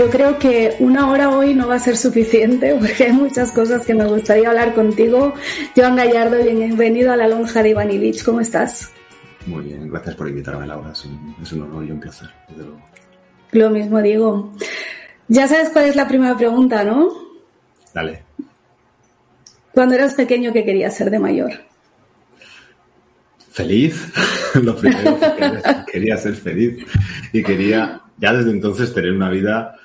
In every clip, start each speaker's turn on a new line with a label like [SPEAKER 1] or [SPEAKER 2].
[SPEAKER 1] yo creo que una hora hoy no va a ser suficiente porque hay muchas cosas que me gustaría hablar contigo. Joan Gallardo, bienvenido a la lonja de Iván Ilich. ¿Cómo estás?
[SPEAKER 2] Muy bien, gracias por invitarme, Laura. Es un, es un honor y un placer, desde luego.
[SPEAKER 1] Lo mismo digo. Ya sabes cuál es la primera pregunta, ¿no?
[SPEAKER 2] Dale.
[SPEAKER 1] Cuando eras pequeño, ¿qué querías ser de mayor?
[SPEAKER 2] Feliz. Lo primero que quería, quería ser feliz. Y quería, ya desde entonces, tener una vida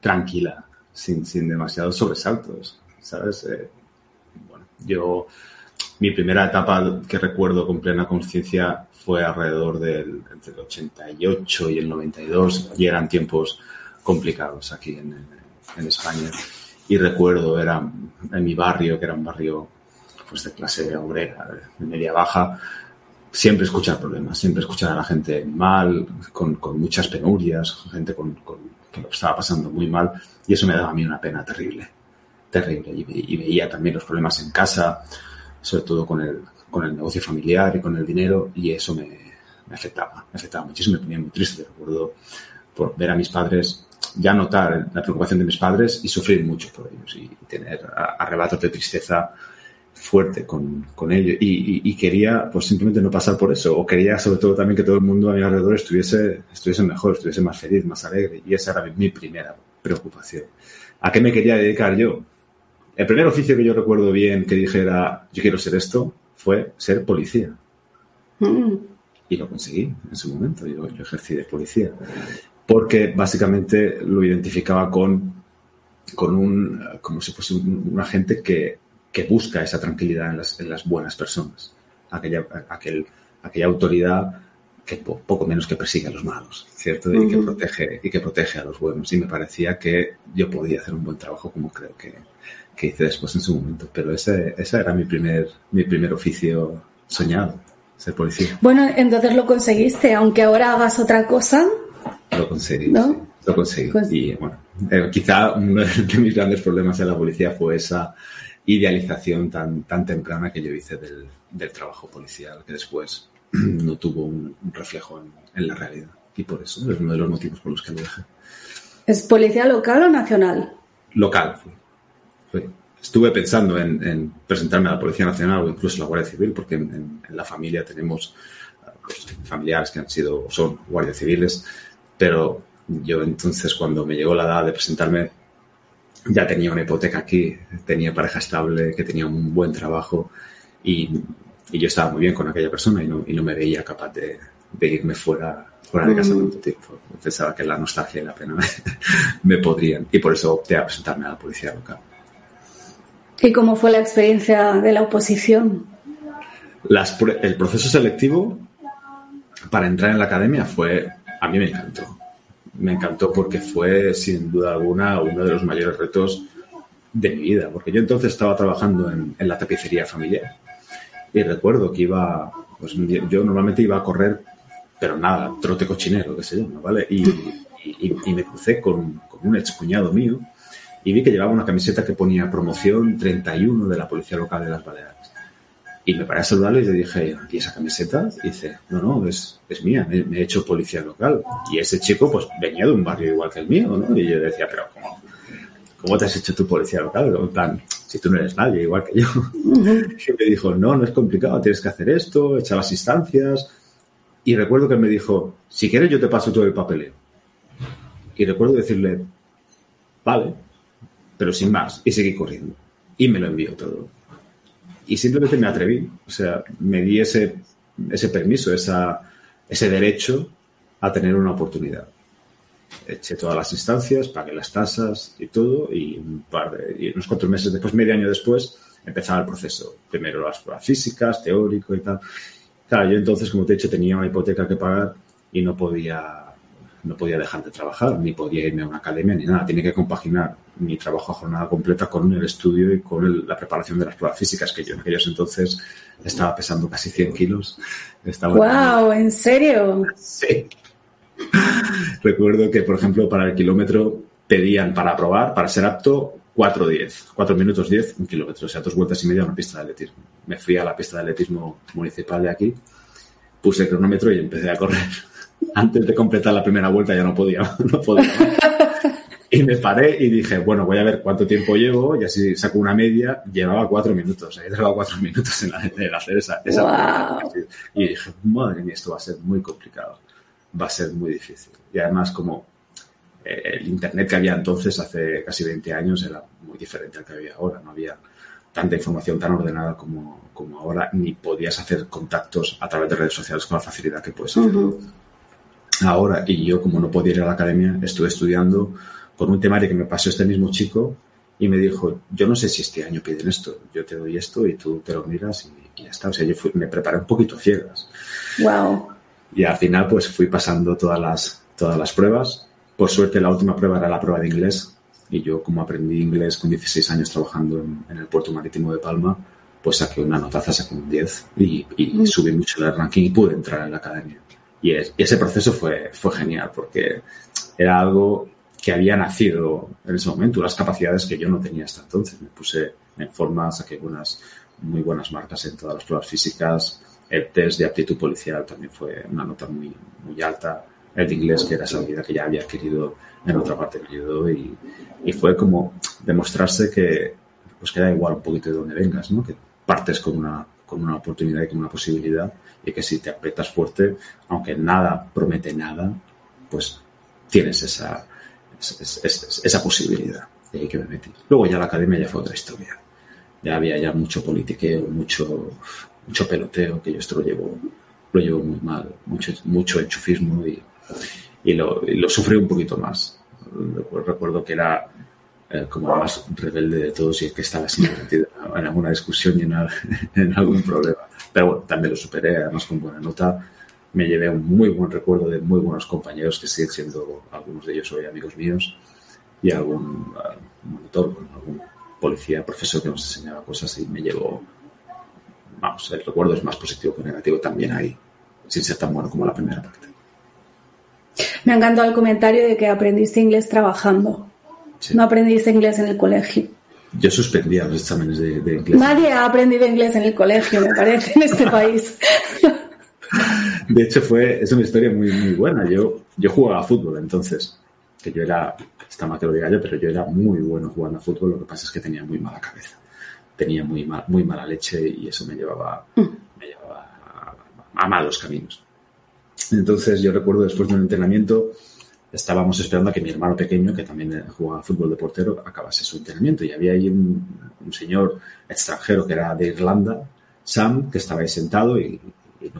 [SPEAKER 2] tranquila, sin, sin demasiados sobresaltos, ¿sabes? Eh, bueno, yo, mi primera etapa que recuerdo con plena conciencia fue alrededor del entre el 88 y el 92 y eran tiempos complicados aquí en, en España. Y recuerdo, era en mi barrio, que era un barrio pues, de clase obrera, de media baja, siempre escuchar problemas, siempre escuchar a la gente mal, con, con muchas penurias, gente con, con, que lo estaba pasando muy mal, y eso me daba a mí una pena terrible, terrible. Y, y, veía también los problemas en casa, sobre todo con el, con el negocio familiar y con el dinero, y eso me, me afectaba, me afectaba muchísimo, me ponía muy triste. Recuerdo por ver a mis padres, ya notar la preocupación de mis padres y sufrir mucho por ellos, y tener arrebatos de tristeza fuerte con, con ello y, y, y, quería pues simplemente no pasar por eso o quería sobre todo también que todo el mundo a mi alrededor estuviese, estuviese mejor, estuviese más feliz, más alegre y esa era mi, mi primera preocupación. ¿A qué me quería dedicar yo? El primer oficio que yo recuerdo bien que dijera yo quiero ser esto fue ser policía. Mm. Y lo conseguí en su momento, yo, yo ejercí de policía. Porque básicamente lo identificaba con, con un, como si fuese un, un agente que que busca esa tranquilidad en las, en las buenas personas. Aquella, aquel, aquella autoridad que po, poco menos que persigue a los malos, ¿cierto? Uh -huh. Y que protege, y que protege a los buenos. Y me parecía que yo podía hacer un buen trabajo como creo que, que hice después en su momento. Pero ese, ese era mi primer, mi primer oficio soñado, ser policía.
[SPEAKER 1] Bueno, entonces lo conseguiste, aunque ahora hagas otra cosa.
[SPEAKER 2] Lo conseguí, ¿no? Sí, lo conseguí. Y bueno, eh, quizá uno de mis grandes problemas en la policía fue esa idealización tan, tan temprana que yo hice del, del trabajo policial, que después no tuvo un, reflejo en, en, la realidad. Y por eso es uno de los motivos por los que lo dejé.
[SPEAKER 1] ¿Es policía local o nacional?
[SPEAKER 2] Local. Fue. Fue. Estuve pensando en, en, presentarme a la Policía Nacional o incluso a la Guardia Civil, porque en, en la familia tenemos pues, familiares que han sido o son guardias civiles, pero yo entonces cuando me llegó la edad de presentarme ya tenía una hipoteca aquí, tenía pareja estable, que tenía un buen trabajo y, y yo estaba muy bien con aquella persona y no, y no me veía capaz de, de irme fuera, fuera de casa mm. tanto tiempo. Pensaba que la nostalgia y la pena me, me podrían y por eso opté a presentarme a la policía local.
[SPEAKER 1] ¿Y cómo fue la experiencia de la oposición?
[SPEAKER 2] Las, el proceso selectivo para entrar en la academia fue, a mí me encantó me encantó porque fue, sin duda alguna, uno de los mayores retos de mi vida, porque yo entonces estaba trabajando en, la tapicería familiar y recuerdo que iba, pues yo normalmente iba a correr, pero nada, trote cochinero, que se llama, ¿vale? Y, y, y me crucé con, con un excuñado mío y vi que llevaba una camiseta que ponía promoción 31 de la Policía Local de las Baleares. Y me paré a saludarle y le dije, ¿y esa camiseta? Y dice, no, no, es, es mía, me, me, he hecho policía local. Y ese chico, pues, venía de un barrio igual que el mío, ¿no? Y yo decía, pero ¿cómo, cómo te has hecho tu policía local? En plan, si tú no eres nadie, igual que yo. Y me dijo, no, no es complicado, tienes que hacer esto, echar las instancias. Y recuerdo que me dijo, si quieres yo te paso todo el papeleo. Y recuerdo decirle, vale, pero sin más. Y seguí corriendo. Y me lo envió todo y simplemente me atreví, o sea, me di ese, ese permiso, esa, ese derecho a tener una oportunidad. Eché todas las instancias, pagué las tasas y todo, y un par de, unos cuatro meses después, medio año después, empezaba el proceso. Primero las pruebas físicas, teórico y tal. Claro, yo entonces, como te he dicho, tenía una hipoteca que pagar y no podía no podía dejar de trabajar, ni podía irme a una academia, ni nada. Tiene que compaginar mi trabajo a jornada completa con el estudio y con el, la preparación de las pruebas físicas, que yo en aquellos entonces estaba pesando casi 100 kilos.
[SPEAKER 1] Estaba ¡Wow! ¿En serio?
[SPEAKER 2] Sí. Recuerdo que, por ejemplo, para el kilómetro pedían para probar, para ser apto, 4.10, 4 minutos 10, un kilómetro, o sea, dos vueltas y media a una pista de atletismo. Me fui a la pista de atletismo municipal de aquí, puse el cronómetro y empecé a correr antes de completar la primera vuelta ya no podía, no podía. Y me paré y dije, bueno, voy a ver cuánto tiempo llevo y así saco una media. Llevaba cuatro minutos, he llevado cuatro minutos en, hacer esa, esa Y dije, madre mía, esto va a ser muy complicado, va a ser muy difícil. Y además, como eh, el Internet que había entonces, hace casi 20 años, era muy diferente al que había ahora. No había tanta información tan ordenada como, como ahora, ni podías hacer contactos a través de redes sociales con la facilidad que puedes hacer ahora. Y yo, como no podía ir a la academia, estuve estudiando con un temario que me pasó este mismo chico y me dijo, yo no sé si este año piden esto, yo te doy esto y tú te lo miras y, ya está. O sea, yo me preparé un poquito ciegas.
[SPEAKER 1] Wow.
[SPEAKER 2] Y al final, pues fui pasando todas las, todas las pruebas. Por suerte, la última prueba era la prueba de inglés. Y yo, como aprendí inglés con 16 años trabajando en, el puerto marítimo de Palma, pues saqué una notaza, saqué un 10 y, mm. subí mucho el ranking y pude entrar en la academia. Y, ese proceso fue, fue genial porque era algo que había nacido en ese momento, unas capacidades que yo no tenía hasta entonces. Me puse en forma, saqué unas muy buenas marcas en todas las pruebas físicas. El test de aptitud policial también fue una nota muy, muy alta. El de inglés, que era esa habilidad que ya había adquirido en otra parte del ayudó. Y, y fue como demostrarse que, pues que da igual un poquito de dónde vengas, ¿no? Que partes con una, con una oportunidad y con una posibilidad y que si te apretas fuerte, aunque nada promete nada, pues tienes esa, esa, posibilidad. De que me metí. Luego ya la academia ya fue otra historia. Ya había ya mucho politiqueo, mucho, mucho peloteo, que yo esto lo llevo, lo llevo muy mal, mucho, mucho enchufismo y, y, lo, y sufrí un poquito más. Recuerdo que era eh, como más rebelde de todos y el que estaba siempre metido en alguna discusión y en, algún problema. Pero bueno, también lo superé, además con buena nota. Me llevé un muy buen recuerdo de muy buenos compañeros que siguen siendo, algunos de ellos hoy amigos míos, y algún monitor, algún policía, profesor que nos enseñaba cosas y me llevo, vamos, el recuerdo es más positivo que negativo también ahí, sin ser tan bueno como la primera parte.
[SPEAKER 1] Me ha encantado el comentario de que aprendiste inglés trabajando. No aprendiste inglés en el colegio.
[SPEAKER 2] Yo suspendía los exámenes de, inglés.
[SPEAKER 1] Nadie ha aprendido inglés en el colegio, me parece, en este país.
[SPEAKER 2] De hecho, fue, es una historia muy, muy buena. Yo, yo jugaba a fútbol entonces, que yo era, está mal que lo diga yo, pero yo era muy bueno jugando a fútbol. Lo que pasa es que tenía muy mala cabeza. Tenía muy, muy mala leche y eso me llevaba, mm. me llevaba a, a malos caminos. Entonces, yo recuerdo después de un entrenamiento, estábamos esperando a que mi hermano pequeño, que también jugaba fútbol de portero, acabase su entrenamiento. Y había ahí un, señor extranjero que era de Irlanda, Sam, que estaba ahí sentado y,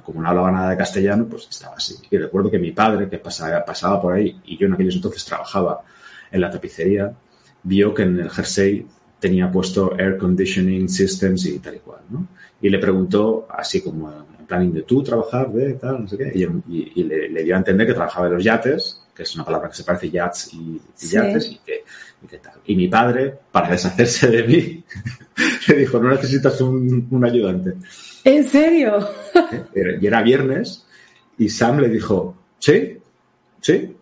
[SPEAKER 2] como no hablaba nada de castellano, pues estaba así. Y recuerdo que mi padre, que pasaba, pasaba por ahí, y yo en aquellos entonces trabajaba en la tapicería, vio que en el jersey tenía puesto Air Conditioning Systems y tal y cual, ¿no? Y le preguntó, así como en plan de tú trabajar de tal, no sé qué, y, le, le, dio a entender que trabajaba de los yates que es una palabra que se parece yachts y, yates y que, tal. Y mi padre, para deshacerse de mí, le dijo, no necesitas un, ayudante.
[SPEAKER 1] ¿En serio?
[SPEAKER 2] Y era viernes y Sam le dijo, sí, sí.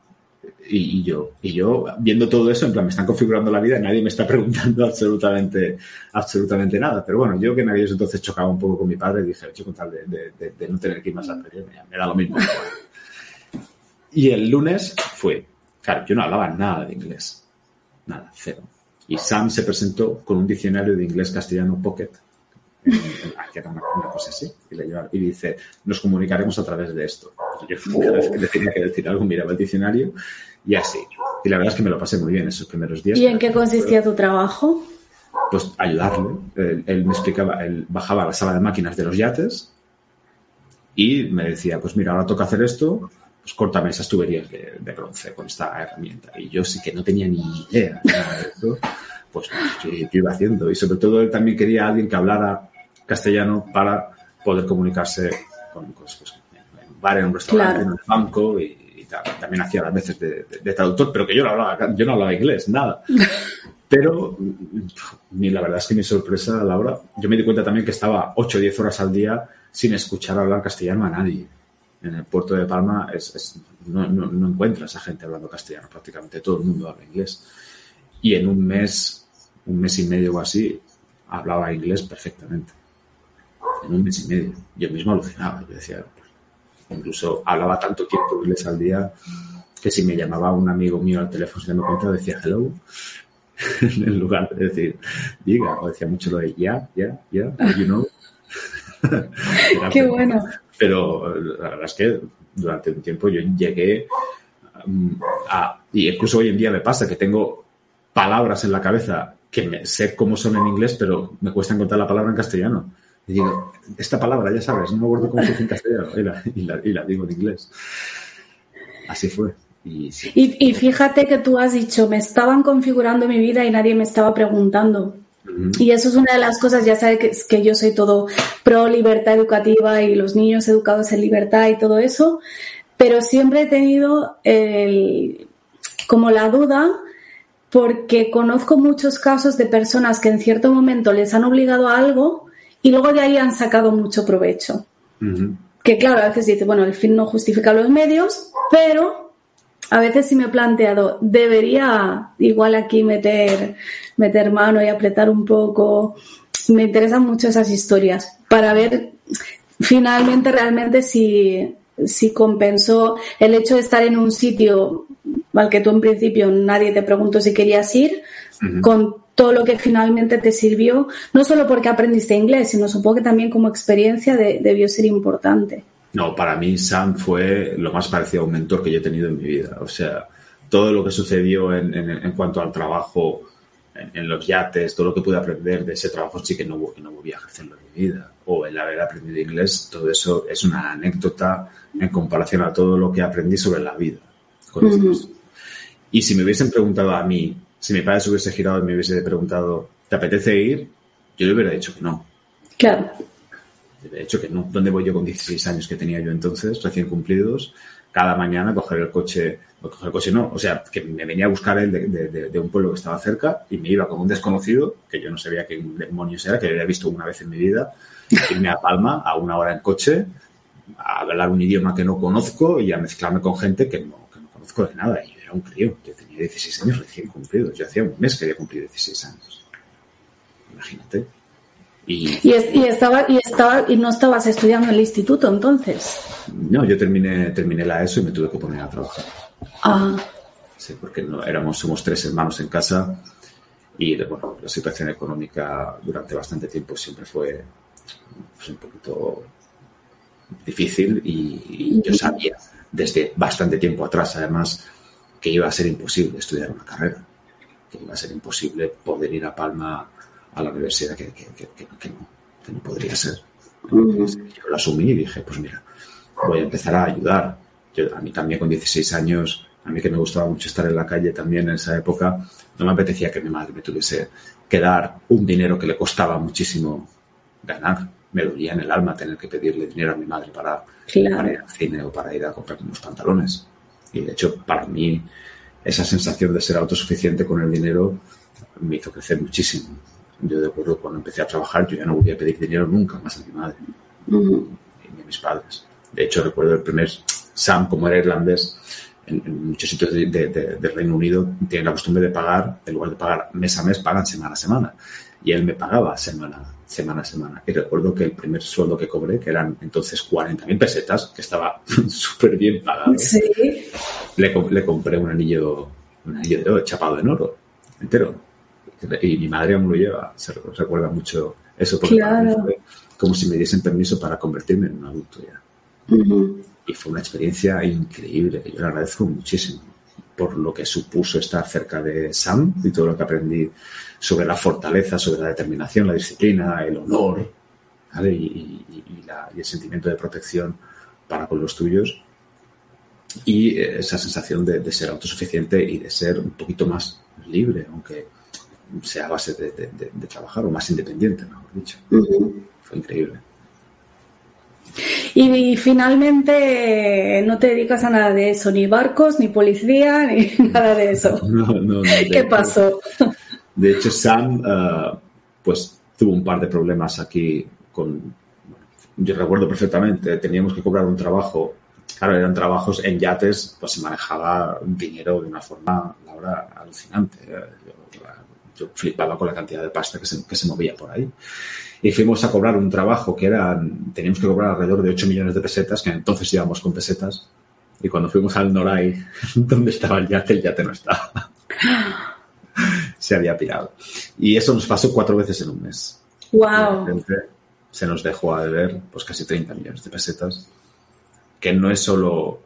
[SPEAKER 2] Y, yo, y yo viendo todo eso, en plan, me están configurando la vida, nadie me está preguntando absolutamente, absolutamente nada. Pero bueno, yo que en aquellos entonces chocaba un poco con mi padre, dije, yo con tal de, no tener que ir más al periodo, me da lo mismo. Y el lunes fue, claro, yo no hablaba nada de inglés, nada, cero. Y Sam se presentó con un diccionario de inglés-castellano Pocket, que era una, cosa así, y, dice, nos comunicaremos a través de esto. Yo cada vez que le tenía que decir algo miraba el diccionario y así. Y la verdad es que me lo pasé muy bien esos primeros días.
[SPEAKER 1] ¿Y en qué consistía tu trabajo?
[SPEAKER 2] Pues ayudarle. él, me explicaba, él bajaba a la sala de máquinas de los yates y me decía, pues mira, ahora toca hacer esto, pues córtame esas tuberías de, bronce con esta herramienta. Y yo sí que no tenía ni idea de eso, pues yo, iba haciendo. Y sobre todo él también quería a alguien que hablara castellano para poder comunicarse con, pues, pues, en un bar, en un restaurante, en un banco y, También hacía a veces de, traductor, pero que yo no hablaba, yo no hablaba inglés, nada. Pero ni la verdad es que mi sorpresa, Laura, yo me di cuenta también que estaba 8 o 10 horas al día sin escuchar hablar castellano a nadie en el puerto de Palma es, no, no, encuentras a gente hablando castellano, prácticamente todo el mundo habla inglés. Y en un mes, un mes y medio o así, hablaba inglés perfectamente. En un mes y medio. Yo mismo alucinaba. Yo decía, incluso hablaba tanto tiempo inglés al día que si me llamaba un amigo mío al teléfono se me cuenta decía hello en lugar de decir diga o decía mucho lo de ya, ya, ya, you know.
[SPEAKER 1] Qué bueno.
[SPEAKER 2] Pero la verdad es que durante un tiempo yo llegué mm, a, y incluso hoy en día me pasa que tengo palabras en la cabeza que me, sé cómo son en inglés, pero me cuesta encontrar la palabra en castellano. Y digo, esta palabra, ya sabes, no me acuerdo cómo se dice en castellano, y la, y la digo en inglés. Así fue.
[SPEAKER 1] Y, fíjate que tú has dicho, me estaban configurando mi vida y nadie me estaba preguntando. Y eso es una de las cosas, ya sabes que, que, yo soy todo pro libertad educativa y los niños educados en libertad y todo eso, pero siempre he tenido el, como la duda porque conozco muchos casos de personas que en cierto momento les han obligado a algo y luego de ahí han sacado mucho provecho. Que claro, a veces dice, bueno, el fin no justifica los medios, pero a veces sí me he planteado, debería igual aquí meter, meter mano y apretar un poco. Me interesan mucho esas historias para ver finalmente realmente si, si compensó el hecho de estar en un sitio al que tú en principio nadie te preguntó si querías ir, con todo lo que finalmente te sirvió, no solo porque aprendiste inglés, sino supongo que también como experiencia debió ser importante.
[SPEAKER 2] No, para mí Sam fue lo más parecido a un mentor que yo he tenido en mi vida. O sea, todo lo que sucedió en, en, cuanto al trabajo en, los yates, todo lo que pude aprender de ese trabajo sí que no, que no volví a ejercerlo en mi vida. O el haber aprendido inglés, todo eso es una anécdota en comparación a todo lo que aprendí sobre la vida. Y si me hubiesen preguntado a mí, si mi padre se hubiese girado y me hubiese preguntado, ¿te apetece ir? Yo le hubiera dicho que no.
[SPEAKER 1] Claro.
[SPEAKER 2] De hecho, que no, ¿dónde voy yo con 16 años que tenía yo entonces, recién cumplidos? Cada mañana coger el coche, o coger el coche no, o sea, que me venía a buscar él de, un pueblo que estaba cerca y me iba con un desconocido, que yo no sabía qué demonios era, que había visto una vez en mi vida, irme a Palma a una hora en coche, a hablar un idioma que no conozco y a mezclarme con gente que no, que no conozco de nada. Y era un crío, yo tenía 16 años recién cumplidos, yo hacía un mes que había cumplido 16 años. Imagínate.
[SPEAKER 1] Y, estaba, y, estaba, y no estabas estudiando en el instituto entonces.
[SPEAKER 2] No, yo terminé, terminé la ESO y me tuve que poner a trabajar.
[SPEAKER 1] Ah.
[SPEAKER 2] Sí, porque no, éramos, somos tres hermanos en casa y bueno, la situación económica durante bastante tiempo siempre fue pues, un poquito difícil y, yo sabía desde bastante tiempo atrás además que iba a ser imposible estudiar una carrera, que iba a ser imposible poder ir a Palma a la universidad que, no, podría ser. Yo lo asumí y dije, pues mira, voy a empezar a ayudar. Yo, a mí también con 16 años, a mí que me gustaba mucho estar en la calle también en esa época, no me apetecía que mi madre me tuviese que dar un dinero que le costaba muchísimo ganar. Me dolía en el alma tener que pedirle dinero a mi madre para, para ir al cine o para ir a comprar unos pantalones. Y de hecho, para mí, esa sensación de ser autosuficiente con el dinero me hizo crecer muchísimo. Yo de acuerdo, cuando empecé a trabajar, yo ya no volví a pedir dinero nunca más a mi madre ni a mis padres. De hecho, recuerdo el primer Sam, como era irlandés, en, muchos sitios de, del Reino Unido tienen la costumbre de pagar, en lugar de pagar mes a mes, pagan semana a semana. Y él me pagaba semana, semana a semana. Y recuerdo que el primer sueldo que cobré, que eran entonces 40.000 pesetas, que estaba súper bien pagado, le, le, compré un anillo, un anillo de oro, chapado en oro, entero. Y mi madre aún lo lleva, se recuerda mucho eso, porque fue como si me diesen permiso para convertirme en un adulto ya. Y fue una experiencia increíble, yo le agradezco muchísimo por lo que supuso estar cerca de Sam y todo lo que aprendí sobre la fortaleza, sobre la determinación, la disciplina, el honor y, el sentimiento de protección para con los tuyos y esa sensación de, de, ser autosuficiente y de ser un poquito más libre, aunque sea a base de, trabajar o más independiente, mejor dicho. Fue increíble.
[SPEAKER 1] Y, finalmente no te dedicas a nada de eso, ni barcos, ni policía, ni nada de eso.
[SPEAKER 2] No, no, no.
[SPEAKER 1] ¿Qué pasó?
[SPEAKER 2] De hecho, Sam, eh, pues tuvo un par de problemas aquí con. Yo recuerdo perfectamente, teníamos que cobrar un trabajo. Claro, eran trabajos en yates, pues se manejaba dinero de una forma, la alucinante. Eh, yo flipaba con la cantidad de pasta que se, movía por ahí. Y fuimos a cobrar un trabajo que era, teníamos que cobrar alrededor de 8 millones de pesetas, que entonces íbamos con pesetas, Y cuando fuimos al Noray, donde estaba el yate, el yate no estaba. se había pirado. Y eso nos pasó cuatro veces en un mes.
[SPEAKER 1] Wow.
[SPEAKER 2] se nos dejó a deber pues casi 30 millones de pesetas, que no es solo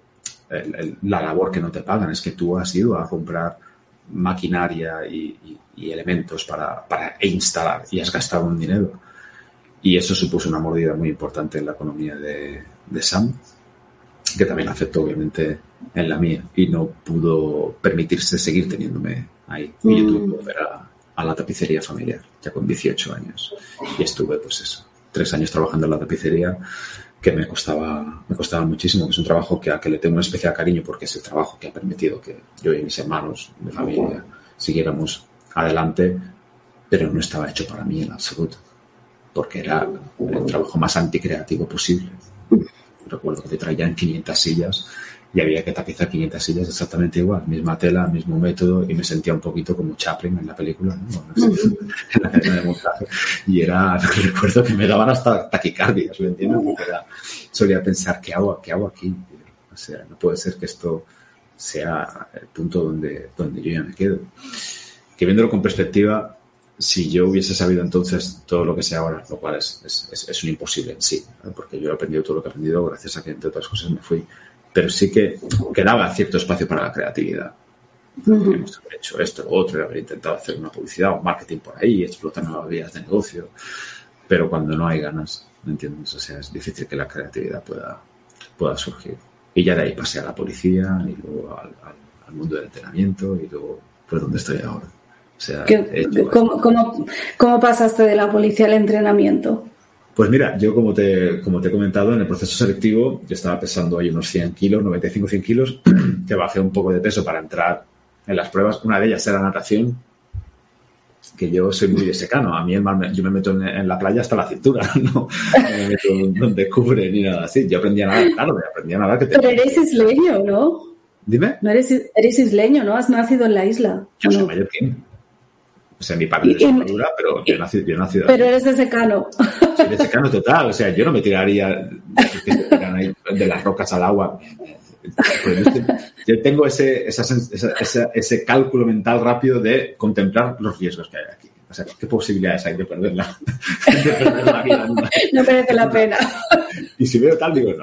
[SPEAKER 2] la labor que no te pagan, es que tú has ido a comprar maquinaria y, elementos para, para, instalar y has gastado un dinero. Y eso supuso una mordida muy importante en la economía de, de Sam, que también afectó obviamente en la mía y no pudo permitirse seguir teniéndome ahí. Y yo tuve que mm. volver a, la tapicería familiar, ya con 18 años. Y estuve, pues eso, tres años trabajando en la tapicería que me costaba, me costaba muchísimo, que es un trabajo que, a que le tengo un especial cariño porque es el trabajo que ha permitido que yo y mis hermanos, mi familia, siguiéramos adelante, pero no estaba hecho para mí en absoluto, porque era el trabajo más anticreativo posible. Recuerdo que te traían 500 sillas y había que tapizar 500 sillas exactamente igual, misma tela, mismo método, y me sentía un poquito como Chaplin en la película, en la cadena de montaje. Y era, recuerdo que me daban hasta taquicardias, ¿me entiendes? Porque solía pensar, ¿qué hago, ¿qué hago aquí? O sea, no puede ser que esto sea el punto donde, donde yo ya me quedo. Que viéndolo con perspectiva, si yo hubiese sabido entonces todo lo que sé ahora, lo cual es, es, es un imposible en sí, porque yo he aprendido todo lo que he aprendido gracias a que, entre otras cosas, me fui pero sí que quedaba cierto espacio para la creatividad. Hemos hecho esto, lo otro, haber intentado hacer una publicidad o marketing por ahí, explotar nuevas vías de negocio, pero cuando no hay ganas, ¿me entiendes? O sea, es difícil que la creatividad pueda, pueda surgir. Y ya de ahí pasé a la policía y luego al, mundo del entrenamiento y luego, pues, ¿dónde estoy ahora? O sea,
[SPEAKER 1] ¿Cómo, cómo, cómo pasaste de la policía al entrenamiento?
[SPEAKER 2] Pues mira, yo como te, como te he comentado, en el proceso selectivo yo estaba pesando ahí unos 100 kilos, 95-100 kilos, que bajé un poco de peso para entrar en las pruebas. Una de ellas era natación, que yo soy muy de secano. A mí el mar, yo me meto en, la playa hasta la cintura, no me meto donde cubre ni nada así. Yo aprendí a nadar claro, aprendí a nadar que
[SPEAKER 1] te... Pero eres isleño, ¿no?
[SPEAKER 2] Dime.
[SPEAKER 1] No eres, eres isleño, ¿no? Has nacido en la isla.
[SPEAKER 2] Yo soy mallorquín. O sea, mi padre es de pero yo he nacido
[SPEAKER 1] Pero eres de secano.
[SPEAKER 2] Soy de secano total. O sea, yo no me tiraría de las rocas al agua. Yo tengo ese, ese cálculo mental rápido de contemplar los riesgos que hay aquí. O sea, ¿qué posibilidades hay de perderla?
[SPEAKER 1] de perder la vida. No merece la pena.
[SPEAKER 2] Y si veo tal, digo,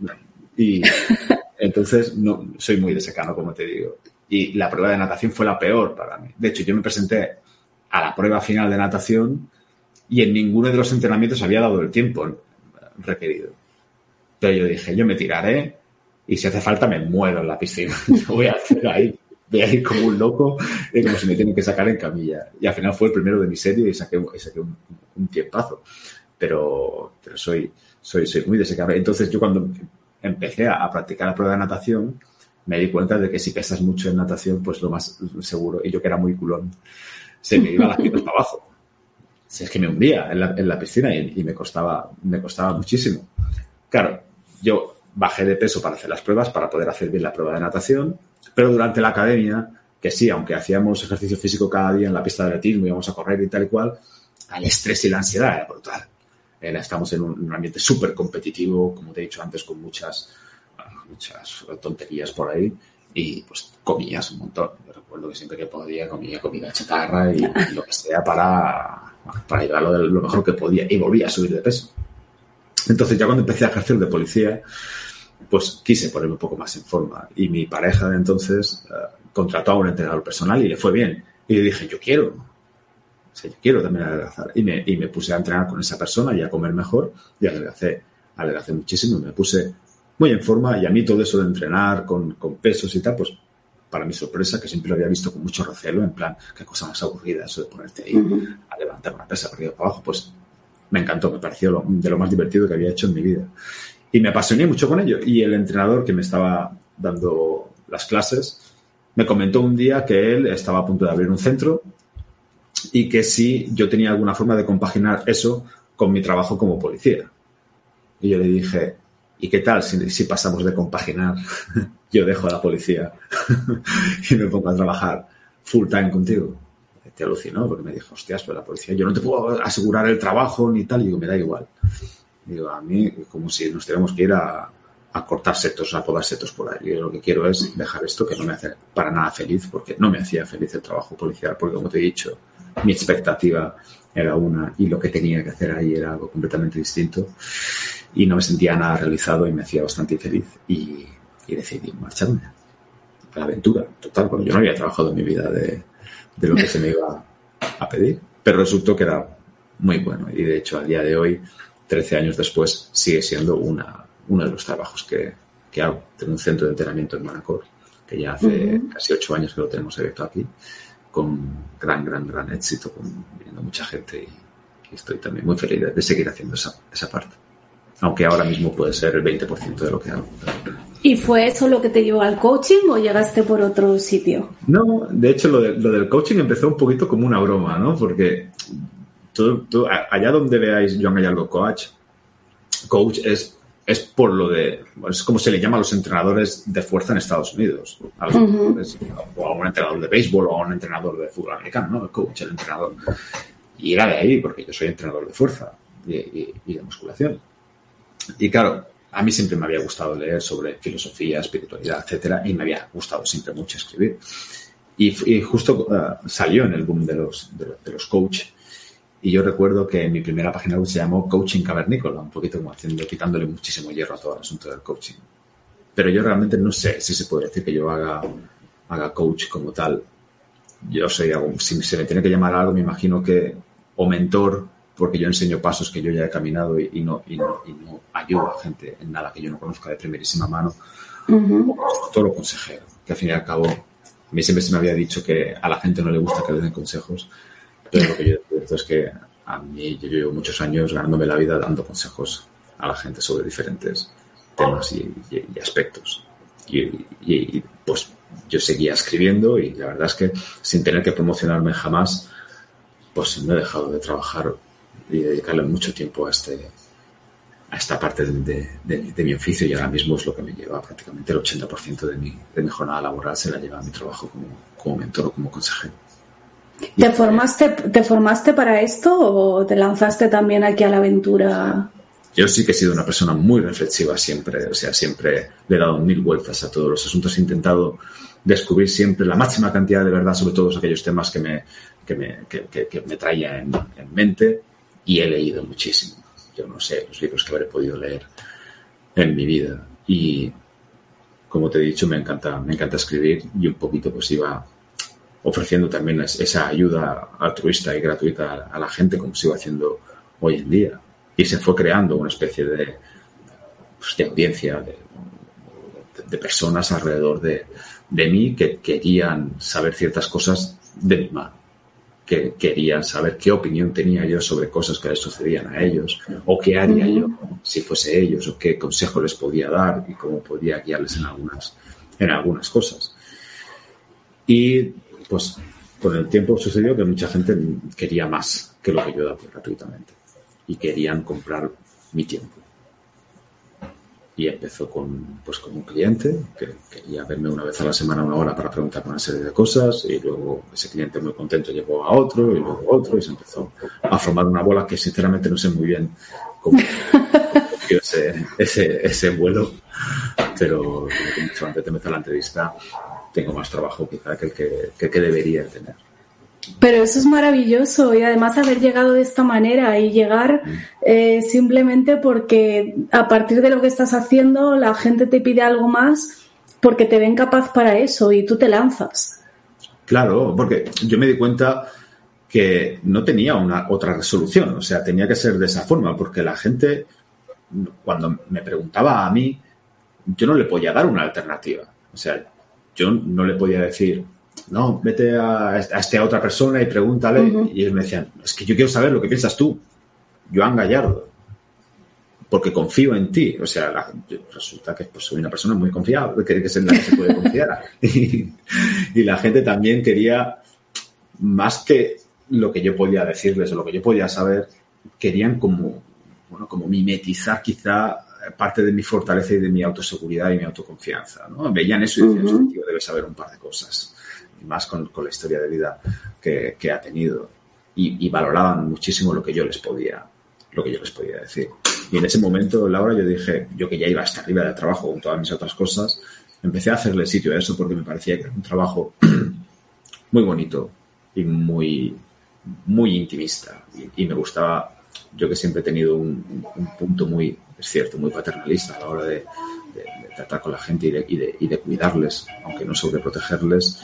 [SPEAKER 2] no. Y entonces, no, soy muy de secano, como te digo. Y la prueba de natación fue la peor para mí. De hecho, yo me presenté a la prueba final de natación y en ninguno de los entrenamientos había dado el tiempo requerido. Pero yo dije, yo me tiraré y si hace falta me muero en la piscina. voy a hacer ahí. Voy a ir como un loco y como si me tienen que sacar en camilla. Y al final fue el primero de mi serie y saqué, un, un, tiempazo. Pero, pero soy, soy, soy muy desecable. Entonces yo cuando empecé a, a practicar la prueba de natación, me di cuenta de que si pesas mucho en natación, pues lo más seguro, y yo que era muy culón, se me iba las piernas para abajo. Si es que me hundía en la, piscina y, me, costaba, me costaba muchísimo. Claro, yo bajé de peso para hacer las pruebas, para poder hacer bien la prueba de natación, pero durante la academia, que sí, aunque hacíamos ejercicio físico cada día en la pista de atletismo, íbamos a correr y tal y cual, el estrés y la ansiedad era brutal. estamos en un, ambiente súper competitivo, como te he dicho antes, con muchas, muchas tonterías por ahí y pues comías un montón. Yo recuerdo que siempre que podía comía comida chatarra y, lo que sea para, para llevar lo, lo, mejor que podía y volvía a subir de peso. Entonces ya cuando empecé a ejercer de policía, pues quise ponerme un poco más en forma y mi pareja de entonces eh, contrató a un entrenador personal y le fue bien. Y le dije, yo quiero, o sea, yo quiero también adelgazar. Y me, y me puse a entrenar con esa persona y a comer mejor y adelgacé, adelgacé muchísimo. Me puse muy en forma y a mí todo eso de entrenar con, con pesos y tal, pues para mi sorpresa, que siempre lo había visto con mucho recelo, en plan, qué cosa más aburrida eso de ponerte ahí a levantar una pesa arriba para abajo, pues me encantó, me pareció de lo más divertido que había hecho en mi vida. Y me apasioné mucho con ello. Y el entrenador que me estaba dando las clases me comentó un día que él estaba a punto de abrir un centro y que si yo tenía alguna forma de compaginar eso con mi trabajo como policía. Y yo le dije, ¿Y qué tal si, pasamos de compaginar? Yo dejo a la policía y me pongo a trabajar full time contigo. Te alucinó porque me dijo, hostias, pero la policía, yo no te puedo asegurar el trabajo ni tal. Y digo, me da igual. Digo, a mí, como si nos tuviéramos que ir a, a cortar setos, a podar setos por ahí. Yo lo que quiero es dejar esto que no me hace para nada feliz, porque no me hacía feliz el trabajo policial, porque como te he dicho, mi expectativa era una y lo que tenía que hacer ahí era algo completamente distinto. Y no me sentía nada realizado y me hacía bastante infeliz y, decidí marcharme. A la aventura total, porque yo no había trabajado en mi vida de, de lo que se me iba a pedir, pero resultó que era muy bueno. Y de hecho a día de hoy, 13 años después, sigue siendo una, uno de los trabajos que, que hago. Tengo un centro de entrenamiento en Manacor, que ya hace casi ocho años que lo tenemos abierto aquí, con gran, gran, gran éxito, con viniendo mucha gente y, estoy también muy feliz de, seguir haciendo esa, esa parte. Aunque ahora mismo puede ser el 20% de lo que hago.
[SPEAKER 1] ¿Y fue eso lo que te llevó al coaching o llegaste por otro sitio?
[SPEAKER 2] No, de hecho lo, lo del coaching empezó un poquito como una broma, ¿no? Porque allá donde veáis Joan Gallardo Coach, coach es es por lo de, es como se le llama a los entrenadores de fuerza en Estados Unidos, a o a un entrenador de béisbol o a un entrenador de fútbol americano, ¿no? El coach, el entrenador. Y era de ahí, porque yo soy entrenador de fuerza y, de musculación. Y claro, a mí siempre me había gustado leer sobre filosofía, espiritualidad, etcétera, y me había gustado siempre mucho escribir. Y, justo uh, salió en el boom de los, de, de los coach y yo recuerdo que mi primera página web se llamó Coaching Cavernícola, un poquito como haciendo, quitándole muchísimo hierro a todo el asunto del coaching. Pero yo realmente no sé si se puede decir que yo haga, haga coach como tal. Yo soy algo, si se me tiene que llamar algo, me imagino que, o mentor, porque yo enseño pasos que yo ya he caminado y, no, y, no, y no ayudo a gente en nada que yo no conozca de primerísima mano, todo lo consejero, que al fin y al cabo, a mí siempre se me había dicho que a la gente no le gusta que le den consejos, pero lo que yo cierto es que a mí yo llevo muchos años ganándome la vida dando consejos a la gente sobre diferentes temas y, aspectos. Y, pues yo seguía escribiendo y la verdad es que sin tener que promocionarme jamás, pues no he dejado de trabajar y dedicarle mucho tiempo a este a esta parte de, mi oficio y ahora mismo es lo que me lleva prácticamente el 80% de mi, de mi jornada laboral se la lleva a mi trabajo como, como mentor o como consejero.
[SPEAKER 1] ¿Te formaste, ¿Te formaste para esto o te lanzaste también aquí a la aventura?
[SPEAKER 2] Yo sí que he sido una persona muy reflexiva siempre, o sea, siempre le he dado mil vueltas a todos los asuntos, he intentado descubrir siempre la máxima cantidad de verdad sobre todos aquellos temas que me, que me, que, me traía en, mente y he leído muchísimo. Yo no sé los libros que habré podido leer en mi vida y como te he dicho me encanta, me encanta escribir y un poquito pues iba ofreciendo también esa ayuda altruista y gratuita a la gente como iba haciendo hoy en día. Y se fue creando una especie de, pues, de audiencia, de, personas alrededor de, mí que querían saber ciertas cosas de mi mano, que querían saber qué opinión tenía yo sobre cosas que les sucedían a ellos, o qué haría yo si fuese ellos, o qué consejo les podía dar y cómo podía guiarles en algunas, en algunas cosas. Y pues con el tiempo sucedió que mucha gente quería más que lo que yo daba gratuitamente y querían comprar mi tiempo. Y empezó con, pues, con un cliente que quería verme una vez a la semana, una hora para preguntar una serie de cosas y luego ese cliente muy contento llevó a otro y luego otro y se empezó a formar una bola que sinceramente no sé muy bien cómo ese, ese, vuelo, pero como antes de empezar la entrevista, tengo más trabajo quizá que el que, que, debería tener.
[SPEAKER 1] Pero eso es maravilloso y además haber llegado de esta manera y llegar mm. eh, simplemente porque a partir de lo que estás haciendo la gente te pide algo más porque te ven capaz para eso y tú te lanzas.
[SPEAKER 2] Claro, porque yo me di cuenta que no tenía una otra resolución, o sea, tenía que ser de esa forma, porque la gente cuando me preguntaba a mí, yo no le podía dar una alternativa. O sea, yo no le podía decir, no, vete a, a esta otra persona y pregúntale. Y ellos me decían, es que yo quiero saber lo que piensas tú, Joan Gallardo, porque confío en ti. O sea, resulta que pues, soy una persona muy confiable, que, que es la que se puede confiar. y, y la gente también quería, más que lo que yo podía decirles o lo que yo podía saber, querían como, bueno, como mimetizar quizá parte de mi fortaleza y de mi autoseguridad y mi autoconfianza. ¿no? Veían eso y decían, tío debe saber un par de cosas, y más con, con, la historia de vida que, que ha tenido. Y, y, valoraban muchísimo lo que yo les podía, lo que yo les podía decir. Y en ese momento, Laura, yo dije, yo que ya iba hasta arriba del trabajo con todas mis otras cosas, empecé a hacerle sitio a eso porque me parecía que era un trabajo muy bonito y muy, muy intimista. Y, me gustaba, yo que siempre he tenido un, punto muy, es cierto, muy paternalista a la hora de, tratar con la gente y de, y de, y de cuidarles, aunque no sobreprotegerles,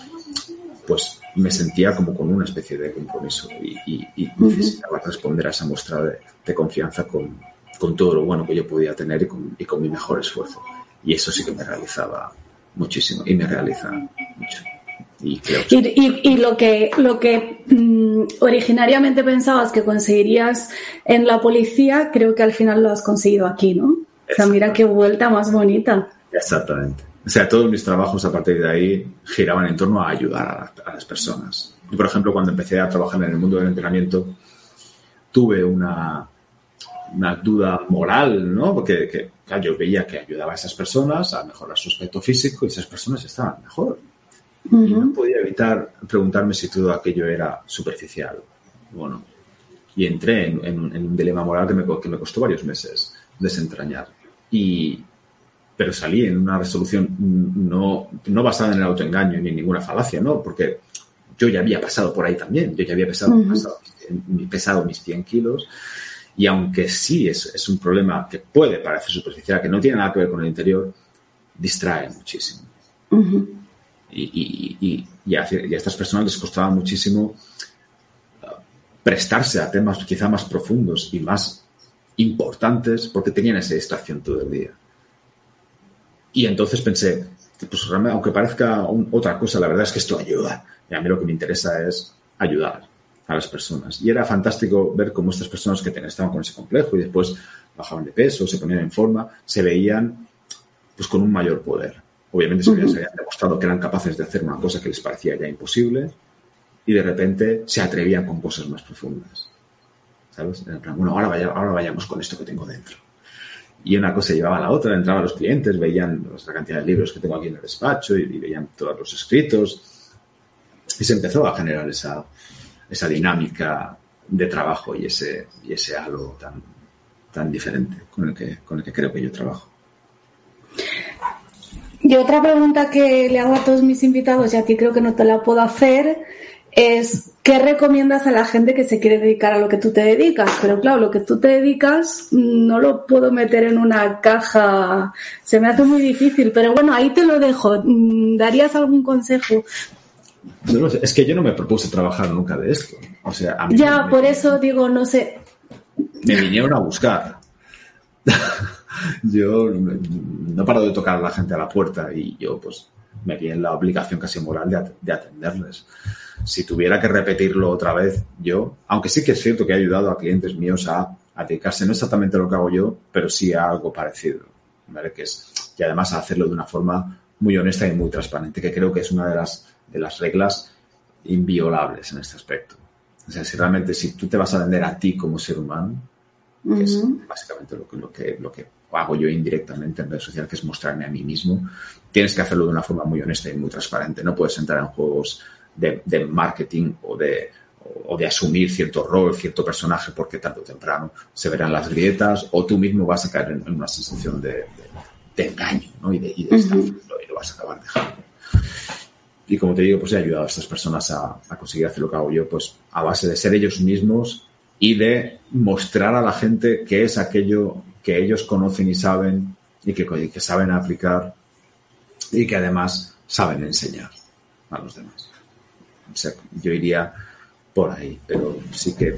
[SPEAKER 2] pues me sentía como con una especie de compromiso y, necesitaba responder a esa muestra de, confianza con, todo lo bueno que yo podía tener y con, mi mejor esfuerzo. Y eso sí que me realizaba muchísimo y me realiza mucho.
[SPEAKER 1] Y, y, lo que, lo que mm, originariamente pensabas que conseguirías en la policía, creo que al final lo has conseguido aquí, ¿no? O sea, mira qué vuelta más bonita.
[SPEAKER 2] Exactamente. O sea, todos mis trabajos a partir de ahí giraban en torno a ayudar a, las personas. Y, por ejemplo, cuando empecé a trabajar en el mundo del entrenamiento, tuve una, una duda moral, ¿no? Porque yo veía que ayudaba a esas personas a mejorar su aspecto físico y esas personas estaban mejor. Y no podía evitar preguntarme si todo aquello era superficial. Bueno, y entré en, un dilema moral que me, que me costó varios meses desentrañar. Y, pero salí en una resolución no, no basada en el autoengaño ni en ninguna falacia, ¿no? Porque yo ya había pasado por ahí también, yo ya había pesado, pesado, mis 100 kilos y aunque sí es, es, un problema que puede parecer superficial, que no tiene nada que ver con el interior, distrae muchísimo. y, y, y, y, a, estas personas les costaba muchísimo uh, prestarse a temas quizá más profundos y más importantes porque tenían esa distracción todo el día. Y entonces pensé, pues aunque parezca otra cosa, la verdad es que esto ayuda. Y a mí lo que me interesa es ayudar a las personas. Y era fantástico ver cómo estas personas que estaban con ese complejo y después bajaban de peso, se ponían en forma, se veían pues con un mayor poder. Obviamente se habían demostrado que eran capaces de hacer una cosa que les parecía ya imposible y de repente se atrevían con cosas más profundas. ¿Sabes? En plan, bueno, ahora, vaya, ahora vayamos con esto que tengo dentro y una cosa llevaba a la otra, entraban los clientes, veían la cantidad de libros que tengo aquí en el despacho y, veían todos los escritos y se empezó a generar esa, esa dinámica de trabajo y ese, y ese halo tan, tan diferente con el, que, con el que creo que yo trabajo.
[SPEAKER 1] Y otra pregunta que le hago a todos mis invitados, y a ti creo que no te la puedo hacer, es ¿qué recomiendas a la gente que se quiere dedicar a lo que tú te dedicas? Pero claro, lo que tú te dedicas no lo puedo meter en una caja, se me hace muy difícil, pero bueno, ahí te lo dejo. ¿Darías algún consejo?
[SPEAKER 2] No, es que yo no me propuse trabajar nunca de esto. O sea,
[SPEAKER 1] ya, por eso digo, no sé.
[SPEAKER 2] Me vinieron a buscar. yo no paro de tocar a la gente a la puerta y yo pues me vi en la obligación casi moral de atenderles si tuviera que repetirlo otra vez yo, aunque sí que es cierto que he ayudado a clientes míos a, dedicarse no exactamente a lo que hago yo, pero sí a algo parecido, ¿vale? Que es, y además a hacerlo de una forma muy honesta y muy transparente, que creo que es una de las, de las reglas inviolables en este aspecto. O sea, si realmente si tú te vas a vender a ti como ser humano, que es básicamente lo que, lo, que, lo que hago yo indirectamente en redes sociales, que es mostrarme a mí mismo, tienes que hacerlo de una forma muy honesta y muy transparente. No puedes entrar en juegos de, marketing o de, o de asumir cierto rol, cierto personaje, porque tarde o temprano se verán las grietas o tú mismo vas a caer en, una sensación de, engaño ¿no? y de, y, de y lo vas a acabar dejando. Y como te digo, pues he ayudado a estas personas a, conseguir hacer lo que hago yo, pues a base de ser ellos mismos y de mostrar a la gente qué es aquello que ellos conocen y saben y que, que saben aplicar y que además saben enseñar a los demás. O sea, yo iría por ahí, pero sí que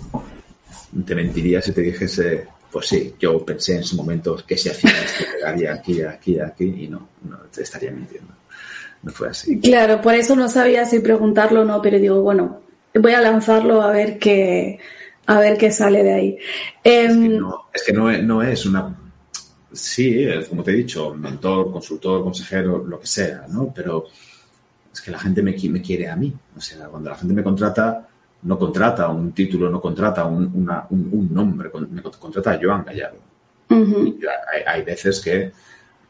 [SPEAKER 2] te mentiría si te dijese, pues sí, yo pensé en su momento que se hacía esto, pegaría aquí, aquí, aquí, y no, no te estaría mintiendo. No fue así.
[SPEAKER 1] Claro, por eso no sabía si preguntarlo o no, pero digo, bueno, voy a lanzarlo a ver qué, a ver qué sale de ahí.
[SPEAKER 2] es que, em, no, es, que no, es una sí, como te he dicho, mentor, consultor, consejero, lo que sea, ¿no? Pero es que la gente me, me quiere a mí. O sea, cuando la gente me contrata, no contrata un título, no contrata un, un, nombre, me contrata a Joan Gallardo. hay, veces que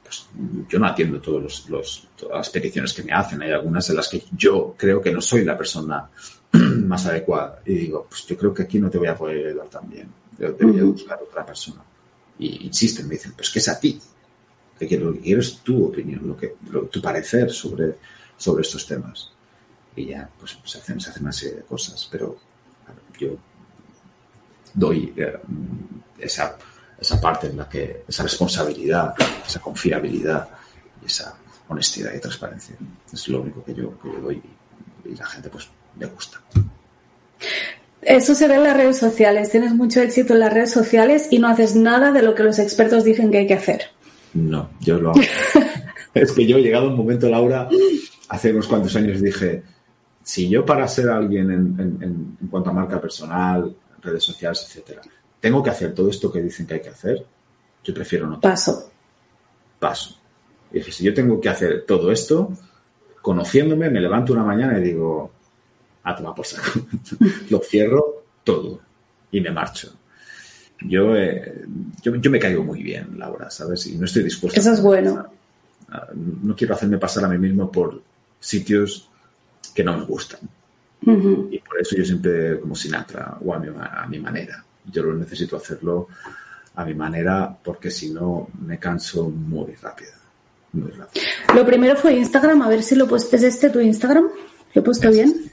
[SPEAKER 2] pues, yo no atiendo todos los, todas las peticiones que me hacen. Hay algunas en las que yo creo que no soy la persona más adecuada. Y digo, pues yo creo que aquí no te voy a poder ayudar tan bien. Debería buscar otra persona. Y insisten, me dicen, pues que es a ti. Que lo que quiero es tu opinión, lo que, tu parecer sobre, sobre estos temas. Y ya, pues se hacen, se hacen una serie de cosas, pero yo doy eh, esa, esa parte en la que, esa responsabilidad, esa confiabilidad y esa honestidad y transparencia. Es lo único que yo, que yo doy y la gente pues le gusta.
[SPEAKER 1] Eso se ve en las redes sociales. Tienes mucho éxito en las redes sociales y no haces nada de lo que los expertos dicen que hay que hacer.
[SPEAKER 2] No, yo lo hago. es que yo he llegado a un momento, Laura, hace unos cuantos años dije, si yo para ser alguien en, cuanto a marca personal, redes sociales, etcétera, tengo que hacer todo esto que dicen que hay que hacer, yo prefiero no.
[SPEAKER 1] Paso.
[SPEAKER 2] Paso. Y dije, si yo tengo que hacer todo esto, conociéndome, me levanto una mañana y digo, a tomar por saco. Lo cierro todo y me marcho. Yo, eh, yo, yo, me caigo muy bien, Laura, ¿sabes? Y no estoy dispuesto.
[SPEAKER 1] Eso es bueno.
[SPEAKER 2] no quiero hacerme pasar a mí mismo por sitios que no me gustan. Y por eso yo siempre, como Sinatra, o a mi, a mi manera. Yo lo necesito hacerlo a mi manera porque si no me canso muy rápido. Muy rápido.
[SPEAKER 1] Lo primero fue Instagram, a ver si lo puedes. ¿Es este tu Instagram? ¿Lo he puesto bien?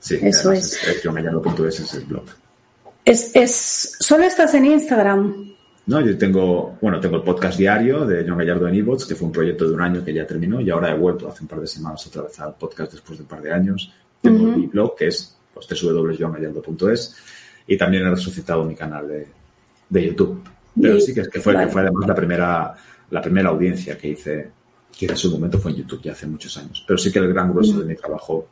[SPEAKER 2] Sí, eso es. es, es el blog.
[SPEAKER 1] Es, es, ¿Solo estás en Instagram?
[SPEAKER 2] No, yo tengo, bueno, tengo el podcast diario de John Gallardo en eBots, que fue un proyecto de un año que ya terminó y ahora he vuelto hace un par de semanas otra vez al podcast después de un par de años. Tengo mi blog, que es pues, www.johngallardo.es y también he resucitado mi canal de, de YouTube. Pero sí que, es que fue, que fue además la primera, la primera audiencia que hice, que en su momento fue en YouTube, ya hace muchos años. Pero sí que el gran grueso de mi trabajo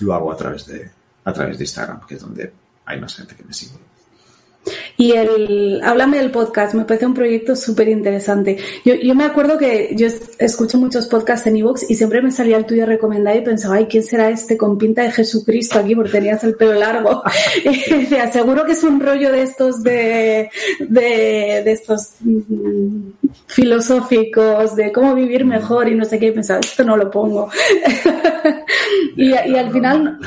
[SPEAKER 2] lo hago a través de, a través de Instagram, que es donde hay más gente que me sigue.
[SPEAKER 1] Y el, háblame del podcast, me parece un proyecto súper interesante. Yo, yo, me acuerdo que yo escucho muchos podcasts en Evox y siempre me salía el tuyo recomendado y pensaba, ay, ¿quién será este con pinta de Jesucristo aquí? Porque tenías el pelo largo. y decía, seguro que es un rollo de estos de, de, de estos mm, filosóficos, de cómo vivir mejor y no sé qué. Y pensaba, esto no lo pongo. y, y al final,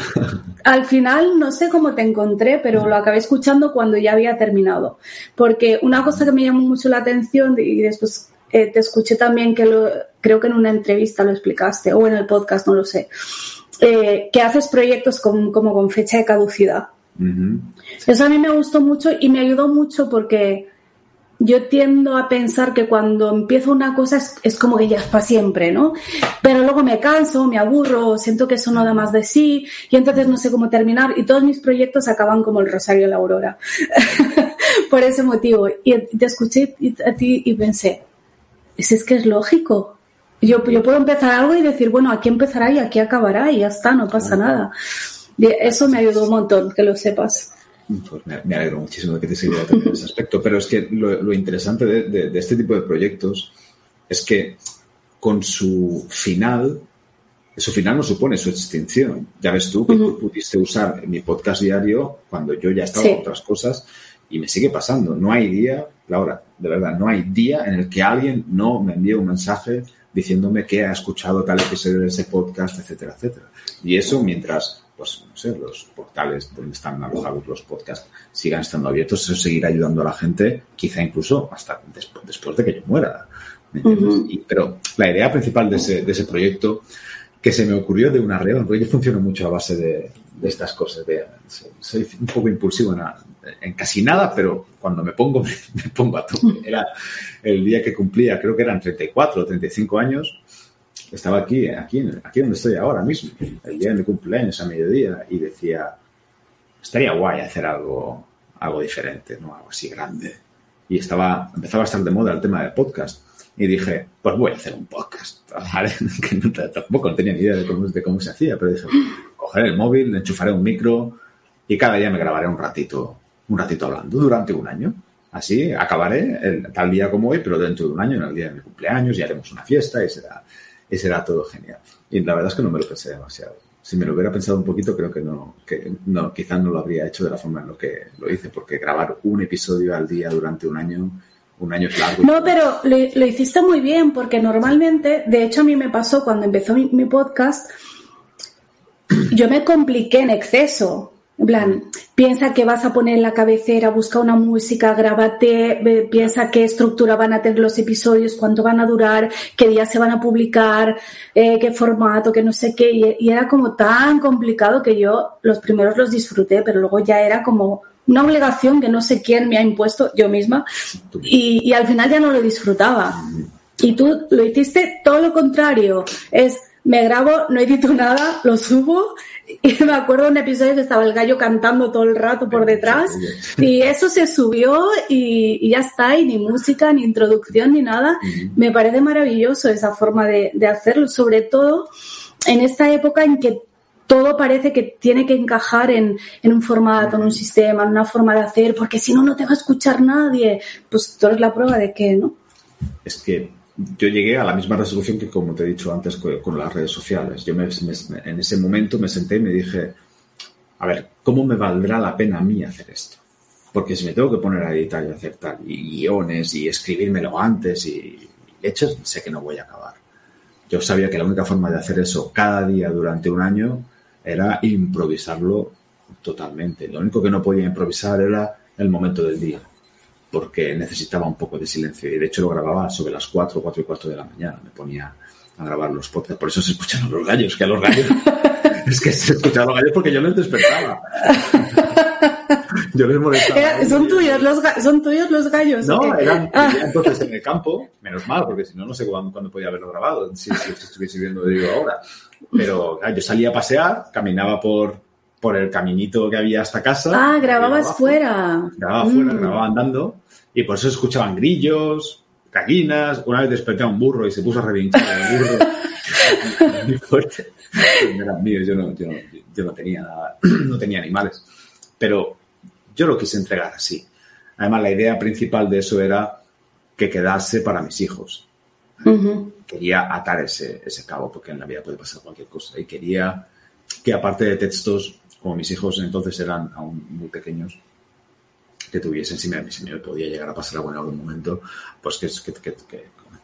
[SPEAKER 1] al final no sé cómo te encontré, pero lo acabé escuchando cuando ya había terminado. Porque una cosa que me llamó mucho la atención y después eh, te escuché también que lo, creo que en una entrevista lo explicaste o en el podcast, no lo sé, eh, que haces proyectos como con fecha de caducidad. Eso a mí me gustó mucho y me ayudó mucho porque yo tiendo a pensar que cuando empiezo una cosa es, como que ya es para siempre, ¿no? Pero luego me canso, me aburro, siento que eso no da más de sí y entonces no sé cómo terminar y todos mis proyectos acaban como el Rosario de la Aurora. Por ese motivo. Y te escuché a ti y pensé, es, es que es lógico. Yo, yo puedo empezar algo y decir, bueno, aquí empezará y aquí acabará y ya está, no pasa nada. Y eso me ayudó un montón, que lo sepas.
[SPEAKER 2] Pues me, alegro muchísimo de que te sirviera también ese aspecto. Pero es que lo, interesante de, este tipo de proyectos es que con su final, su final no supone su extinción. Ya ves tú que tú pudiste usar mi podcast diario cuando yo ya estaba en otras cosas y me sigue pasando. No hay día, Laura, de verdad, no hay día en el que alguien no me envíe un mensaje diciéndome que ha escuchado tal episodio de ese podcast, etcétera, etcétera. Y eso mientras pues no sé, los portales donde están alojados los podcasts sigan estando abiertos, eso seguirá ayudando a la gente, quizá incluso hasta después, después de que yo muera. pero la idea principal de ese, de ese proyecto que se me ocurrió de una arreo, porque yo funciono mucho a base de, estas cosas. De, soy un poco impulsivo en, casi nada, pero cuando me pongo, me, pongo a tope. Era el día que cumplía, creo que eran 34 o 35 años, estaba aquí, aquí, aquí donde estoy ahora mismo, el día de mi cumpleaños a mediodía, y decía, estaría guay hacer algo, algo diferente, ¿no? Algo así grande. Y estaba, empezaba a estar de moda el tema del podcast. Y dije, pues voy a hacer un podcast. que tampoco tenía ni idea de cómo, de cómo se hacía, pero dije, cogeré el móvil, enchufaré un micro y cada día me grabaré un ratito, un ratito hablando durante un año. Así acabaré el, tal día como hoy, pero dentro de un año, en el día de mi cumpleaños, y haremos una fiesta y será y será todo genial. Y la verdad es que no me lo pensé demasiado. Si me lo hubiera pensado un poquito, creo que no, que no, quizás no lo habría hecho de la forma en lo que lo hice, porque grabar un episodio al día durante un año, un año es largo.
[SPEAKER 1] No, pero lo, hiciste muy bien, porque normalmente, de hecho a mí me pasó cuando empezó mi, mi podcast, yo me compliqué en exceso En plan, piensa que vas a poner en la cabecera, busca una música, grábate, piensa qué estructura van a tener los episodios, cuánto van a durar, qué días se van a publicar, eh, qué formato, qué no sé qué. Y, y, era como tan complicado que yo los primeros los disfruté, pero luego ya era como una obligación que no sé quién me ha impuesto, yo misma, y, y al final ya no lo disfrutaba. Y tú lo hiciste todo lo contrario. Es, me grabo, no edito nada, lo subo y me acuerdo un episodio que estaba el gallo cantando todo el rato por detrás y eso se subió y, ya está, y ni música, ni introducción, ni nada. Me parece maravilloso esa forma de, de, hacerlo, sobre todo en esta época en que todo parece que tiene que encajar en, en un formato, en un sistema, en una forma de hacer, porque si no, no te va a escuchar nadie. Pues tú eres la prueba de que, ¿no?
[SPEAKER 2] Es que yo llegué a la misma resolución que, como te he dicho antes, con, las redes sociales. Yo me, en ese momento me senté y me dije, a ver, ¿cómo me valdrá la pena a mí hacer esto? Porque si me tengo que poner a editar y hacer tal, guiones, y escribírmelo antes, y hechos, sé que no voy a acabar. Yo sabía que la única forma de hacer eso cada día durante un año era improvisarlo totalmente. Lo único que no podía improvisar era el momento del día porque necesitaba un poco de silencio. Y de hecho lo grababa sobre las 4, 4 y cuarto de la mañana. Me ponía a grabar los podcasts. Por eso se escuchan los gallos, que a los gallos. es que se escuchan los gallos porque yo les despertaba. yo les molestaba.
[SPEAKER 1] ¿Son, tuyos los, ¿Son tuyos los gallos?
[SPEAKER 2] No, eran ah. entonces en el campo, menos mal, porque si no, no sé cuándo, podía haberlo grabado, si, si, estuviese viendo digo ahora. Pero yo salía a pasear, caminaba por, por el caminito que había hasta casa.
[SPEAKER 1] Ah, grababas fuera.
[SPEAKER 2] Grababa fuera, mm. grababa andando. Y por eso escuchaban grillos, gallinas. Una vez desperté a un burro y se puso a revinchar el burro. Muy fuerte. Eran míos, yo no, yo, yo no tenía nada, no tenía animales. Pero yo lo quise entregar así. Además, la idea principal de eso era que quedase para mis hijos. Quería atar ese, ese cabo, porque en la vida puede pasar cualquier cosa. Y quería que, aparte de textos, como mis hijos entonces eran aún muy pequeños, que tuviesen, si me, si me podía llegar a pasar algo en algún momento, pues que, que,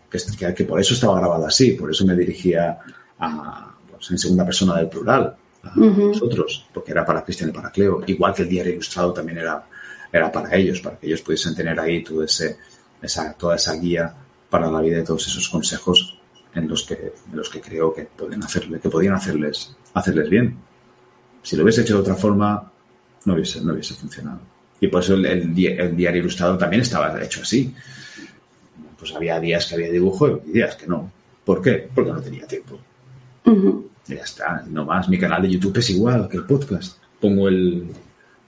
[SPEAKER 2] que, que, por eso estaba grabado así, por eso me dirigía a, pues, en segunda persona del plural, a nosotros, porque era para Cristian y para Cleo, igual que el diario ilustrado también era, era para ellos, para que ellos pudiesen tener ahí todo ese, esa, toda esa guía para la vida y todos esos consejos en los que, en los que creo que pueden hacerle, que podían hacerles, hacerles bien. Si lo hubiese hecho de otra forma, no hubiese, no hubiese funcionado. Y por eso el, diario ilustrado también estaba hecho así. Pues había días que había dibujo y días que no. ¿Por qué? Porque no tenía tiempo. Y ya está, no más. Mi canal de YouTube es igual que el podcast. Pongo el,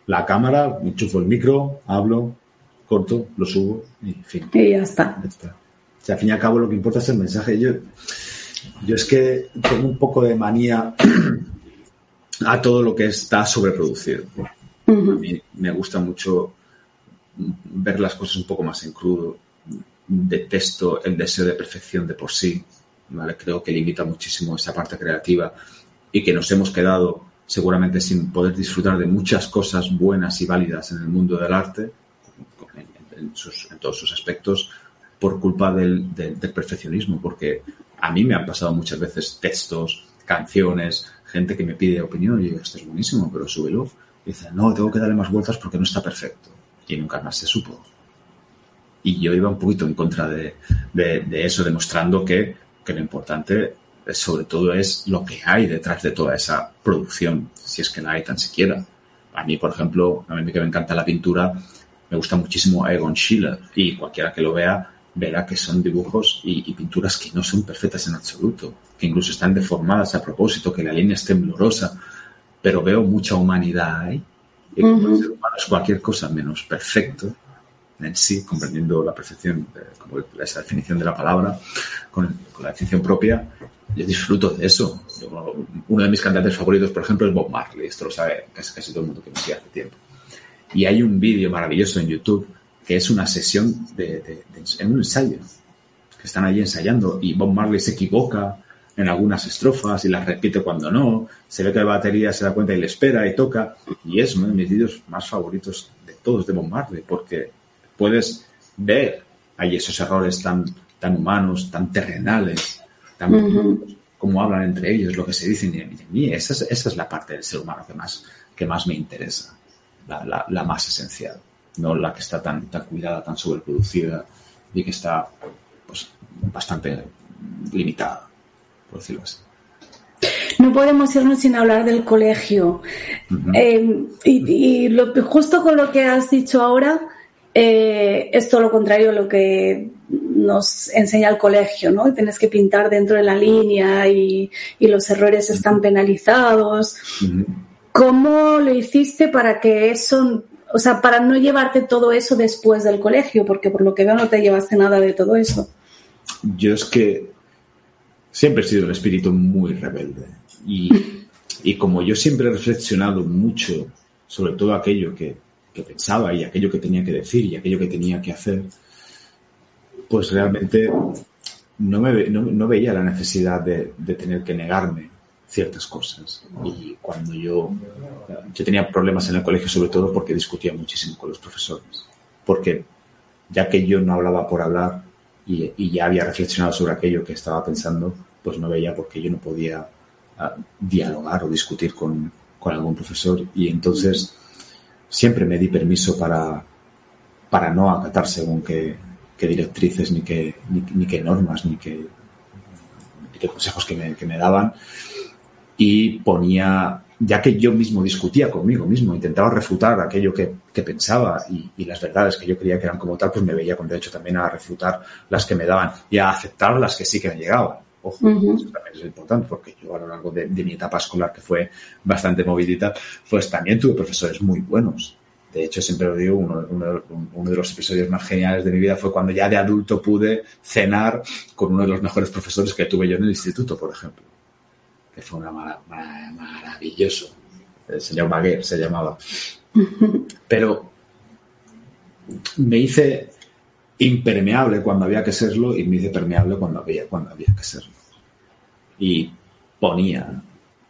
[SPEAKER 2] la cámara, enchufo el micro, hablo, corto, lo subo y fin.
[SPEAKER 1] Y ya está.
[SPEAKER 2] Ya está. O sea, al fin y al cabo lo que importa es el mensaje. Yo, yo es que tengo un poco de manía a todo lo que está sobreproducido. A mí me gusta mucho ver las cosas un poco más en crudo. Detesto el deseo de perfección de por sí. ¿vale? Creo que limita muchísimo esa parte creativa y que nos hemos quedado seguramente sin poder disfrutar de muchas cosas buenas y válidas en el mundo del arte, en, todos sus aspectos, por culpa del, del, perfeccionismo, porque a mí me han pasado muchas veces textos, canciones, gente que me pide opinión y yo digo, esto es buenísimo, pero súbelo. Y dice, no, tengo que darle más vueltas porque no está perfecto. Y nunca más se supo. Y yo iba un poquito en contra de, de, eso, demostrando que, que lo importante sobre todo es lo que hay detrás de toda esa producción, si es que la hay tan siquiera. A mí, por ejemplo, a mí que me encanta la pintura, me gusta muchísimo Egon Schiele y cualquiera que lo vea verá que son dibujos y, pinturas que no son perfectas en absoluto, que incluso están deformadas a propósito, que la línea es temblorosa, pero veo mucha humanidad ahí. Y es cualquier cosa menos perfecto en sí, comprendiendo la perfección, como esa definición de la palabra, con, la definición propia, yo disfruto de eso. uno de mis cantantes favoritos, por ejemplo, es Bob Marley, esto lo sabe casi, casi todo el mundo que me sigue hace tiempo. Y hay un vídeo maravilloso en YouTube que es una sesión de, en un ensayo, que están allí ensayando y Bob Marley se equivoca en algunas estrofas y las repite cuando no, se ve que la batería se da cuenta y le espera y toca, y es uno de mis vídeos más favoritos de todos de Bob Marley, porque puedes ver ahí esos errores tan, tan humanos, tan terrenales, tan como hablan entre ellos, lo que se dicen, y a mí esa es, esa es la parte del ser humano que más, que más me interesa, la, más esencial, no la que está tan, tan cuidada, tan sobreproducida y que está pues, bastante limitada, por decirlo así.
[SPEAKER 1] No podemos irnos sin hablar del colegio. Eh, y, lo, justo con lo que has dicho ahora, eh, es todo lo contrario a lo que nos enseña el colegio, ¿no? Tienes que pintar dentro de la línea y, los errores están penalizados. ¿Cómo lo hiciste para que eso, o sea, para no llevarte todo eso después del colegio? Porque por lo que veo no te llevaste nada de todo eso.
[SPEAKER 2] Yo es que siempre he sido un espíritu muy rebelde. Y, y como yo siempre he reflexionado mucho sobre todo aquello que, que pensaba y aquello que tenía que decir y aquello que tenía que hacer, pues realmente no, me, no, veía la necesidad de, tener que negarme ciertas cosas. Y cuando yo, yo tenía problemas en el colegio, sobre todo porque discutía muchísimo con los profesores. Porque ya que yo no hablaba por hablar y, ya había reflexionado sobre aquello que estaba pensando, pues no veía por qué yo no podía ah, dialogar o discutir con, con algún profesor. Y entonces siempre me di permiso para, para no acatar según qué, directrices, ni qué, ni, qué normas, ni qué, qué consejos que me, que me daban. Y ponía, ya que yo mismo discutía conmigo mismo, intentaba refutar aquello que, que pensaba y, y, las verdades que yo creía que eran como tal, pues me veía con derecho también a refutar las que me daban y a aceptar las que sí que me llegaban. Ojo, eso también es importante porque yo a lo largo de, de, mi etapa escolar, que fue bastante movidita, pues también tuve profesores muy buenos. De hecho, siempre lo digo, uno, uno, de los episodios más geniales de mi vida fue cuando ya de adulto pude cenar con uno de los mejores profesores que tuve yo en el instituto, por ejemplo. Que fue una maravilloso. El señor Baguer se llamaba. Pero me hice impermeable cuando había que serlo y me hice permeable cuando había, cuando había que serlo. Y ponía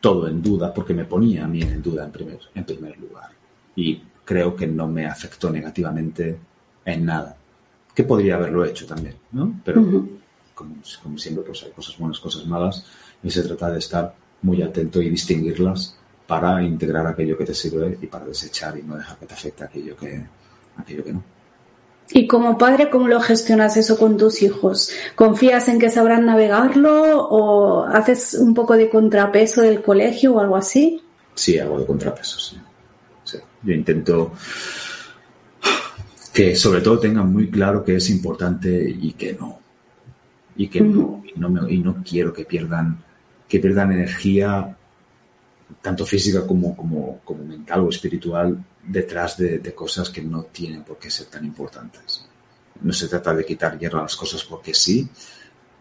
[SPEAKER 2] todo en duda porque me ponía a mí en duda en primer, en primer lugar. Y creo que no me afectó negativamente en nada. Que podría haberlo hecho también, ¿no? Pero como, como, siempre, pues hay cosas buenas, cosas malas, y se trata de estar muy atento y distinguirlas para integrar aquello que te sirve y para desechar y no dejar que te afecte aquello que, aquello que no.
[SPEAKER 1] Y como padre, ¿cómo lo gestionas eso con tus hijos? ¿Confías en que sabrán navegarlo o haces un poco de contrapeso del colegio o algo así?
[SPEAKER 2] Sí, hago de contrapeso, sí. Yo intento que sobre todo tengan muy claro que es importante y que no. Y que no, y no, y no quiero que pierdan, que pierdan energía, tanto física como, como, como mental o espiritual, detrás de, cosas que no tienen por qué ser tan importantes. No se trata de quitar hierro a las cosas porque sí,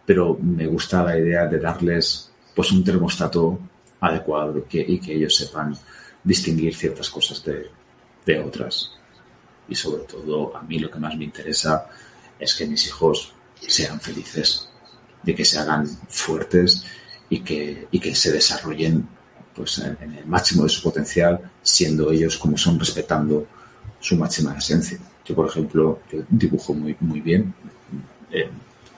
[SPEAKER 2] pero me gusta la idea de darles pues un termostato adecuado y que ellos sepan distinguir ciertas cosas de, de otras. Y sobre todo, a mí lo que más me interesa es que mis hijos sean felices, de que se hagan fuertes y que, y que se desarrollen pues, en, el máximo de su potencial, siendo ellos como son, respetando su máxima esencia. Yo, por ejemplo, yo dibujo muy, muy bien. Eh,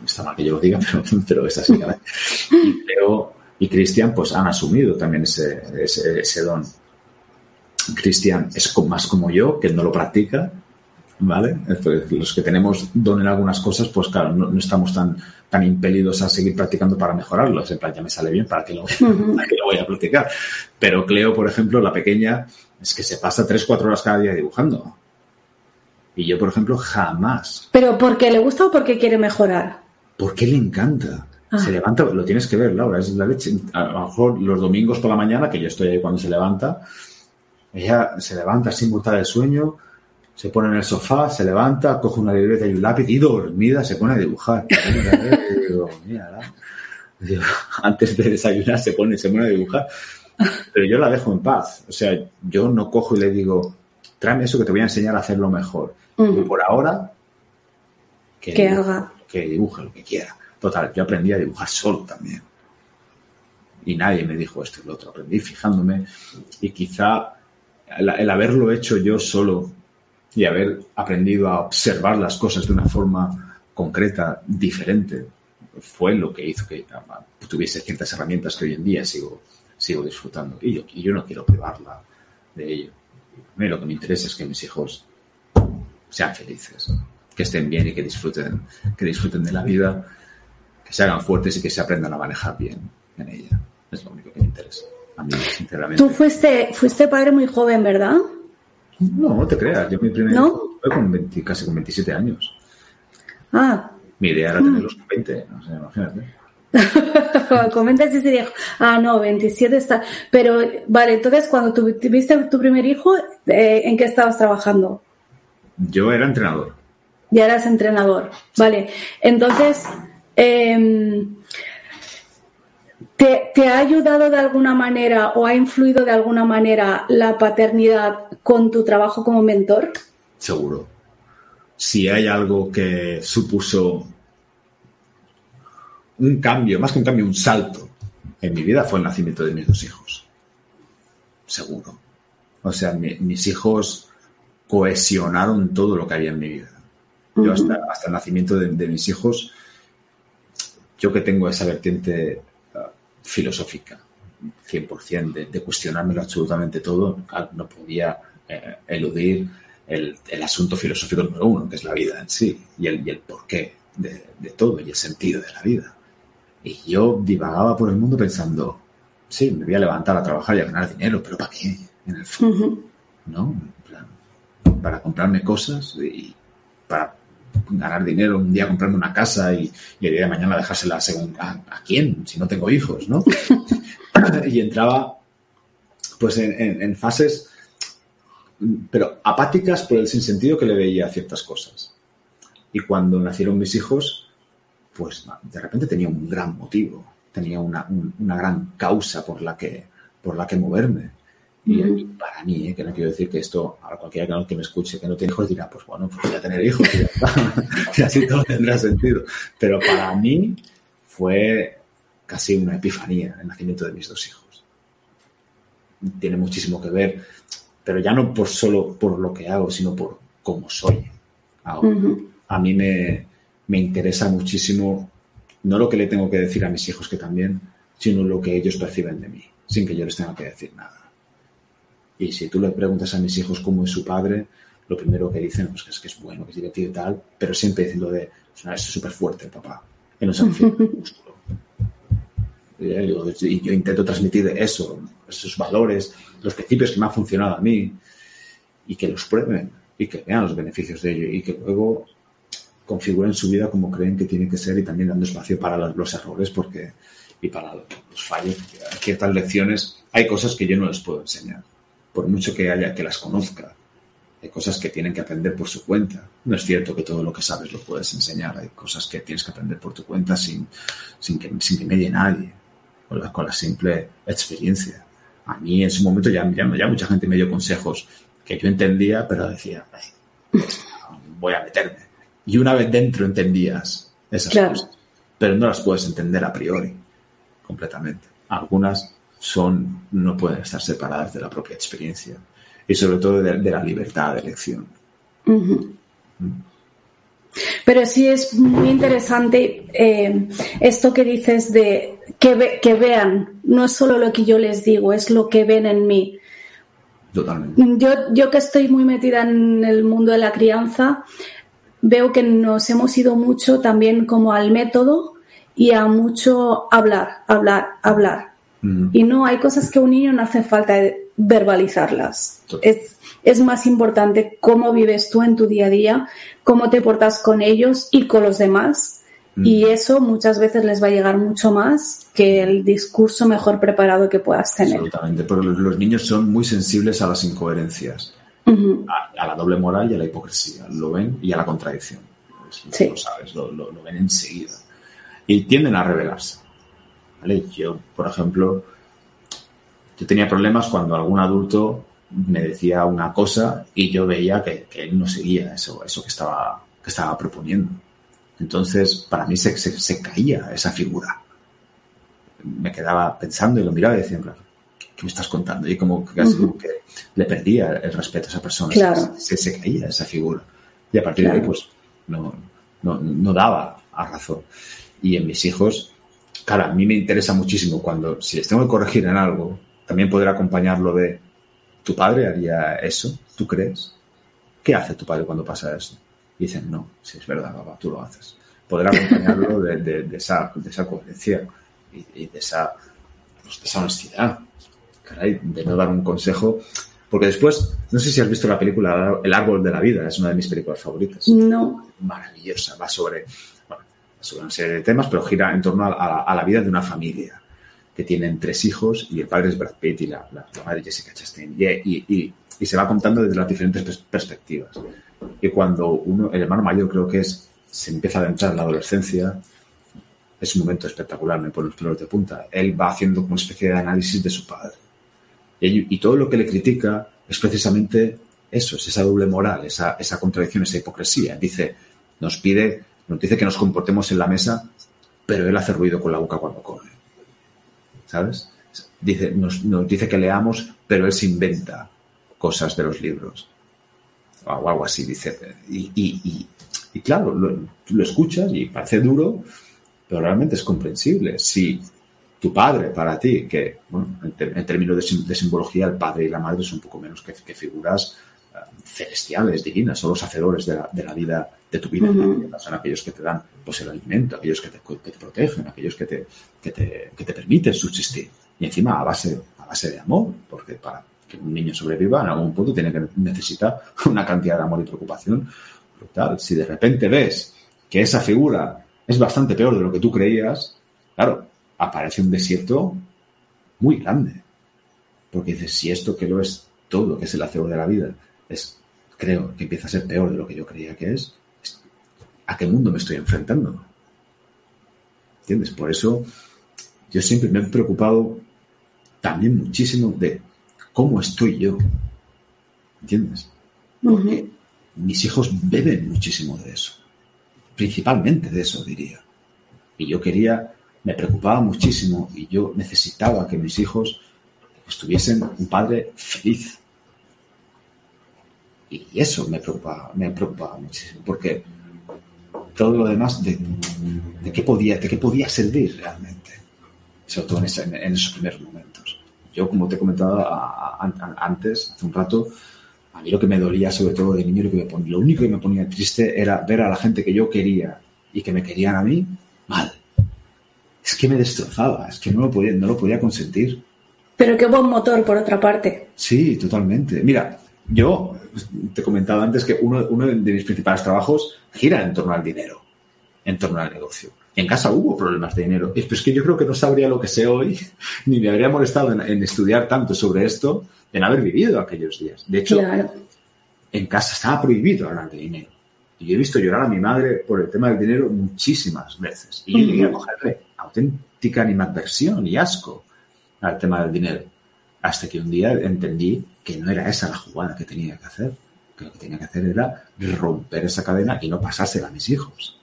[SPEAKER 2] está mal que yo lo diga, pero, pero es así. Y Leo y Cristian pues han asumido también ese, ese, ese don Cristian es más como yo, que no lo practica, ¿vale? Los que tenemos don en algunas cosas, pues claro, no, estamos tan, tan impelidos a seguir practicando para mejorarlos. En plan, ya me sale bien, ¿para qué lo, voy a practicar? Pero Cleo, por ejemplo, la pequeña, es que se pasa 3-4 horas cada día dibujando. Y yo, por ejemplo, jamás.
[SPEAKER 1] ¿Pero porque le gusta o porque quiere mejorar?
[SPEAKER 2] Porque le encanta. Ah. Se levanta, lo tienes que ver, Laura, es la leche. A lo mejor los domingos por la mañana, que yo estoy ahí cuando se levanta, ella se levanta sin botar el sueño, se pone en el sofá, se levanta, coge una libreta y un lápiz y dormida se pone a dibujar. antes de desayunar se pone, se pone a dibujar. Pero yo la dejo en paz. O sea, yo no cojo y le digo, tráeme eso que te voy a enseñar a hacerlo mejor. Y por ahora,
[SPEAKER 1] que, haga.
[SPEAKER 2] Que dibuje lo que quiera. Total, yo aprendí a dibujar solo también. Y nadie me dijo esto y lo otro. Aprendí fijándome y quizá el, haberlo hecho yo solo y haber aprendido a observar las cosas de una forma concreta, diferente, fue lo que hizo que tuviese ciertas herramientas que hoy en día sigo, sigo disfrutando. Y yo, y yo no quiero privarla de ello. A mí lo que me interesa es que mis hijos sean felices, que estén bien y que disfruten, que disfruten de la vida, que se hagan fuertes y que se aprendan a manejar bien en ella. Es lo único que me interesa. A mí, sinceramente.
[SPEAKER 1] Tú fuiste, fuiste padre muy joven, ¿verdad?
[SPEAKER 2] No, no te creas. Yo mi primer
[SPEAKER 1] ¿No?
[SPEAKER 2] hijo fue con casi con 27 años.
[SPEAKER 1] Ah.
[SPEAKER 2] Mi idea era tenerlos con 20, no sé, imagínate.
[SPEAKER 1] Comenta si sería. Ah, no, 27 está. Pero, vale, entonces cuando tuviste tu primer hijo, eh, ¿en qué estabas trabajando?
[SPEAKER 2] Yo era entrenador.
[SPEAKER 1] Ya eras entrenador. Vale. Entonces, eh, ¿te, ¿te, ha ayudado de alguna manera o ha influido de alguna manera la paternidad con tu trabajo como mentor?
[SPEAKER 2] Seguro. Si hay algo que supuso un cambio, más que un cambio, un salto en mi vida fue el nacimiento de mis dos hijos. Seguro. O sea, mi, mis hijos cohesionaron todo lo que había en mi vida. Yo hasta, hasta el nacimiento de, de, mis hijos, yo que tengo esa vertiente filosófica, 100%, de, de, cuestionármelo absolutamente todo, no podía eh, eludir el, el, asunto filosófico número uno, que es la vida en sí, y el, y el porqué de, de todo, y el sentido de la vida. Y yo divagaba por el mundo pensando, sí, me voy a levantar a trabajar y a ganar dinero, pero ¿para qué? En el fondo, uh -huh. ¿no? Plan, para comprarme cosas y para ganar dinero, un día comprarme una casa y, y el día de mañana dejársela según a, a quién, si no tengo hijos, ¿no? y entraba pues en, en, en, fases, pero apáticas por el sinsentido que le veía a ciertas cosas. Y cuando nacieron mis hijos, pues de repente tenía un gran motivo, tenía una, un, una gran causa por la que, por la que moverme. Y, y, para mí, ¿eh? que no quiero decir que esto, a cualquiera que me escuche que no tiene hijos dirá, pues bueno, pues voy a tener hijos y, y así todo tendrá sentido. Pero para mí fue casi una epifanía el nacimiento de mis dos hijos. Tiene muchísimo que ver, pero ya no por solo por lo que hago, sino por cómo soy ahora. Uh -huh. A mí me, me interesa muchísimo no lo que le tengo que decir a mis hijos que también, sino lo que ellos perciben de mí, sin que yo les tenga que decir nada. Y si tú le preguntas a mis hijos cómo es su padre, lo primero que dicen pues, es que es bueno, que es divertido y tal, pero siempre diciendo de, es súper fuerte el papá, que no refiere al músculo. Y yo intento transmitir eso, esos valores, los principios que me han funcionado a mí, y que los prueben, y que vean los beneficios de ello, y que luego configuren su vida como creen que tiene que ser y también dando espacio para los, los errores porque y para los fallos, ciertas lecciones, hay cosas que yo no les puedo enseñar, por mucho que haya que las conozca. Hay cosas que tienen que aprender por su cuenta. No es cierto que todo lo que sabes lo puedes enseñar. Hay cosas que tienes que aprender por tu cuenta sin, sin, que, sin que medie nadie, con la, con la simple experiencia. A mí en su momento ya, ya, ya mucha gente me dio consejos que yo entendía, pero decía, voy a meterme y una vez dentro entendías esas claro. cosas, pero no las puedes entender a priori completamente. Algunas son, no pueden estar separadas de la propia experiencia y sobre todo de, de la libertad de elección.
[SPEAKER 1] Uh -huh. mm. Pero sí es muy interesante eh, esto que dices de que, ve, que, vean, no es solo lo que yo les digo, es lo que ven en mí.
[SPEAKER 2] Totalmente.
[SPEAKER 1] Yo, yo que estoy muy metida en el mundo de la crianza, veo que nos hemos ido mucho también como al método y a mucho hablar, hablar, hablar. Mm. Y no, hay cosas que a un niño no hace falta verbalizarlas. Es, es, más importante cómo vives tú en tu día a día, cómo te portas con ellos y con los demás. Mm. Y eso muchas veces les va a llegar mucho más que el discurso mejor preparado que puedas tener.
[SPEAKER 2] Absolutamente, pero los, niños son muy sensibles a las incoherencias. Uh -huh. a, a, la doble moral y a la hipocresía. Lo ven y a la contradicción.
[SPEAKER 1] Sí.
[SPEAKER 2] Lo sabes, lo, lo, lo, ven enseguida. Y tienden a rebelarse. ¿Vale? Yo, por ejemplo, yo tenía problemas cuando algún adulto me decía una cosa y yo veía que, que él no seguía eso, eso que, estaba, que estaba proponiendo. Entonces, para mí se, se, se caía esa figura. Me quedaba pensando y lo miraba y decía, claro, ¿qué me estás contando? Y como casi uh -huh. que le perdía el respeto a esa persona,
[SPEAKER 1] claro.
[SPEAKER 2] se, se, caía esa figura. Y a partir claro. de ahí, pues, no, no, no, daba a razón. Y en mis hijos, claro, a mí me interesa muchísimo cuando, si les tengo que corregir en algo, también poder acompañarlo de, ¿Tu padre haría eso? ¿Tú crees? ¿Qué hace tu padre cuando pasa eso? Y dicen, no, si es verdad, papá, tú lo haces. Poder acompañarlo de, esa, de esa coherencia y, de, esa, pues, de esa honestidad. Caray, de no dar un consejo. Porque después, no sé si has visto la película El árbol de la vida, es una de mis películas favoritas.
[SPEAKER 1] No.
[SPEAKER 2] Maravillosa, va sobre, sobre una serie de temas, pero gira en torno a la vida de una familia que tienen tres hijos y el padre es Brad Pitt y la, madre Jessica Chastain. Y, se va contando desde las diferentes perspectivas. Y cuando uno, el hermano mayor creo que es, se empieza a adentrar en la adolescencia, es un momento espectacular, me pone los pelos de punta. Él va haciendo como una especie de análisis de su padre. Y, todo lo que le critica es precisamente eso, es esa doble moral, esa, esa contradicción, esa hipocresía. Dice, nos pide, nos dice que nos comportemos en la mesa, pero él hace ruido con la boca cuando come. ¿sabes? Dice, nos, dice que leamos, pero él se inventa cosas de los libros. O algo así, dice. Y, claro, lo, lo escuchas y parece duro, pero realmente es comprensible. Si tu padre para ti, que bueno, en, términos de, simbología, el padre y la madre son un poco menos que, figuras eh, celestiales, divinas, son los hacedores de la, vida, de tu vida. Son aquellos que te dan pues, el alimento, aquellos que te, que te protegen, aquellos que te, que te, que te permiten subsistir. Y encima a base, a base de amor, porque para que un niño sobreviva en algún punto tiene que necesitar una cantidad de amor y preocupación brutal. Si de repente ves que esa figura es bastante peor de lo que tú creías, claro, aparece un desierto muy grande. Porque dices, si esto que lo es todo, que es el acero de la vida, es, creo que empieza a ser peor de lo que yo creía que es, ¿a qué mundo me estoy enfrentando? ¿Entiendes? Por eso yo siempre me he preocupado también muchísimo de cómo estoy yo. ¿Entiendes? Porque mis hijos beben muchísimo de eso. Principalmente de eso, diría. Y yo quería, me preocupaba muchísimo y yo necesitaba que mis hijos estuviesen un padre feliz. Y eso me preocupaba, me preocupaba muchísimo. Porque todo lo demás, de, qué, podía, de qué podía servir realmente, sobre todo en, esos primeros momentos. Yo, como te he comentado antes, hace un rato, a mí lo que me dolía sobre todo de niño, lo, que me ponía, lo único que me ponía triste era ver a la gente que yo quería y que me querían a mí mal. Es que me destrozaba, es que no lo podía, no lo podía consentir.
[SPEAKER 1] Pero qué buen motor, por otra parte.
[SPEAKER 2] Sí, totalmente. Mira, yo te comentaba antes que uno, uno de mis principales trabajos gira en torno al dinero, en torno al negocio. En casa hubo problemas de dinero. Y es que yo creo que no sabría lo que sé hoy, ni me habría molestado en, estudiar tanto sobre esto, de no haber vivido aquellos días. De hecho, en casa estaba prohibido hablar de dinero. Y yo he visto llorar a mi madre por el tema del dinero muchísimas veces. Y yo llegué a cogerle auténtica animadversión y asco al tema del dinero. Hasta que un día entendí que no era esa la jugada que tenía que hacer que lo que tenía que hacer era romper esa cadena y no pasársela a mis hijos.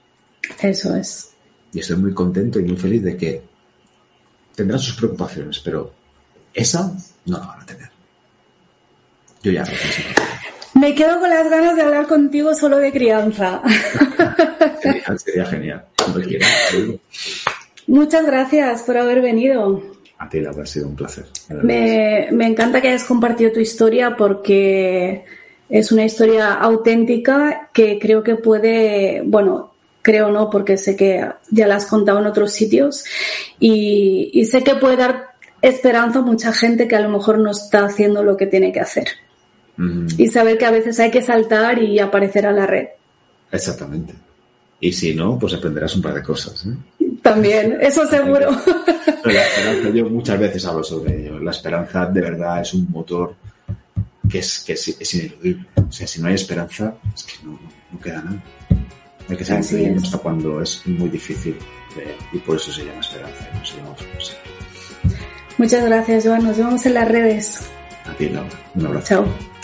[SPEAKER 1] Eso es.
[SPEAKER 2] Y estoy muy contento y muy feliz de que tendrán sus preocupaciones, pero esa no la van a tener. Yo ya
[SPEAKER 1] Me quedo con las ganas de hablar contigo solo de crianza.
[SPEAKER 2] sería, genial.
[SPEAKER 1] Muchas gracias por haber venido.
[SPEAKER 2] A ti, la ha sido un placer.
[SPEAKER 1] Me, me encanta que hayas compartido tu historia porque es una historia auténtica que creo que puede, bueno, creo no, porque sé que ya la has contado en otros sitios y, sé que puede dar esperanza a mucha gente que a lo mejor no está haciendo lo que tiene que hacer. Y saber que a veces hay que saltar y aparecer a la red.
[SPEAKER 2] Exactamente. Y si no, pues aprenderás un par de cosas. ¿eh?
[SPEAKER 1] También, eso seguro.
[SPEAKER 2] la esperanza, yo muchas veces hablo sobre ello. La esperanza de verdad es un motor que es, que es, ineludible. O sea, si no hay esperanza, es que no, queda nada. Hay que seguir hasta cuando es muy difícil y por eso se llama esperanza y no se llama cosa.
[SPEAKER 1] Muchas gracias, Joan. Nos vemos en las redes.
[SPEAKER 2] A ti, Laura. Un abrazo.
[SPEAKER 1] Chao.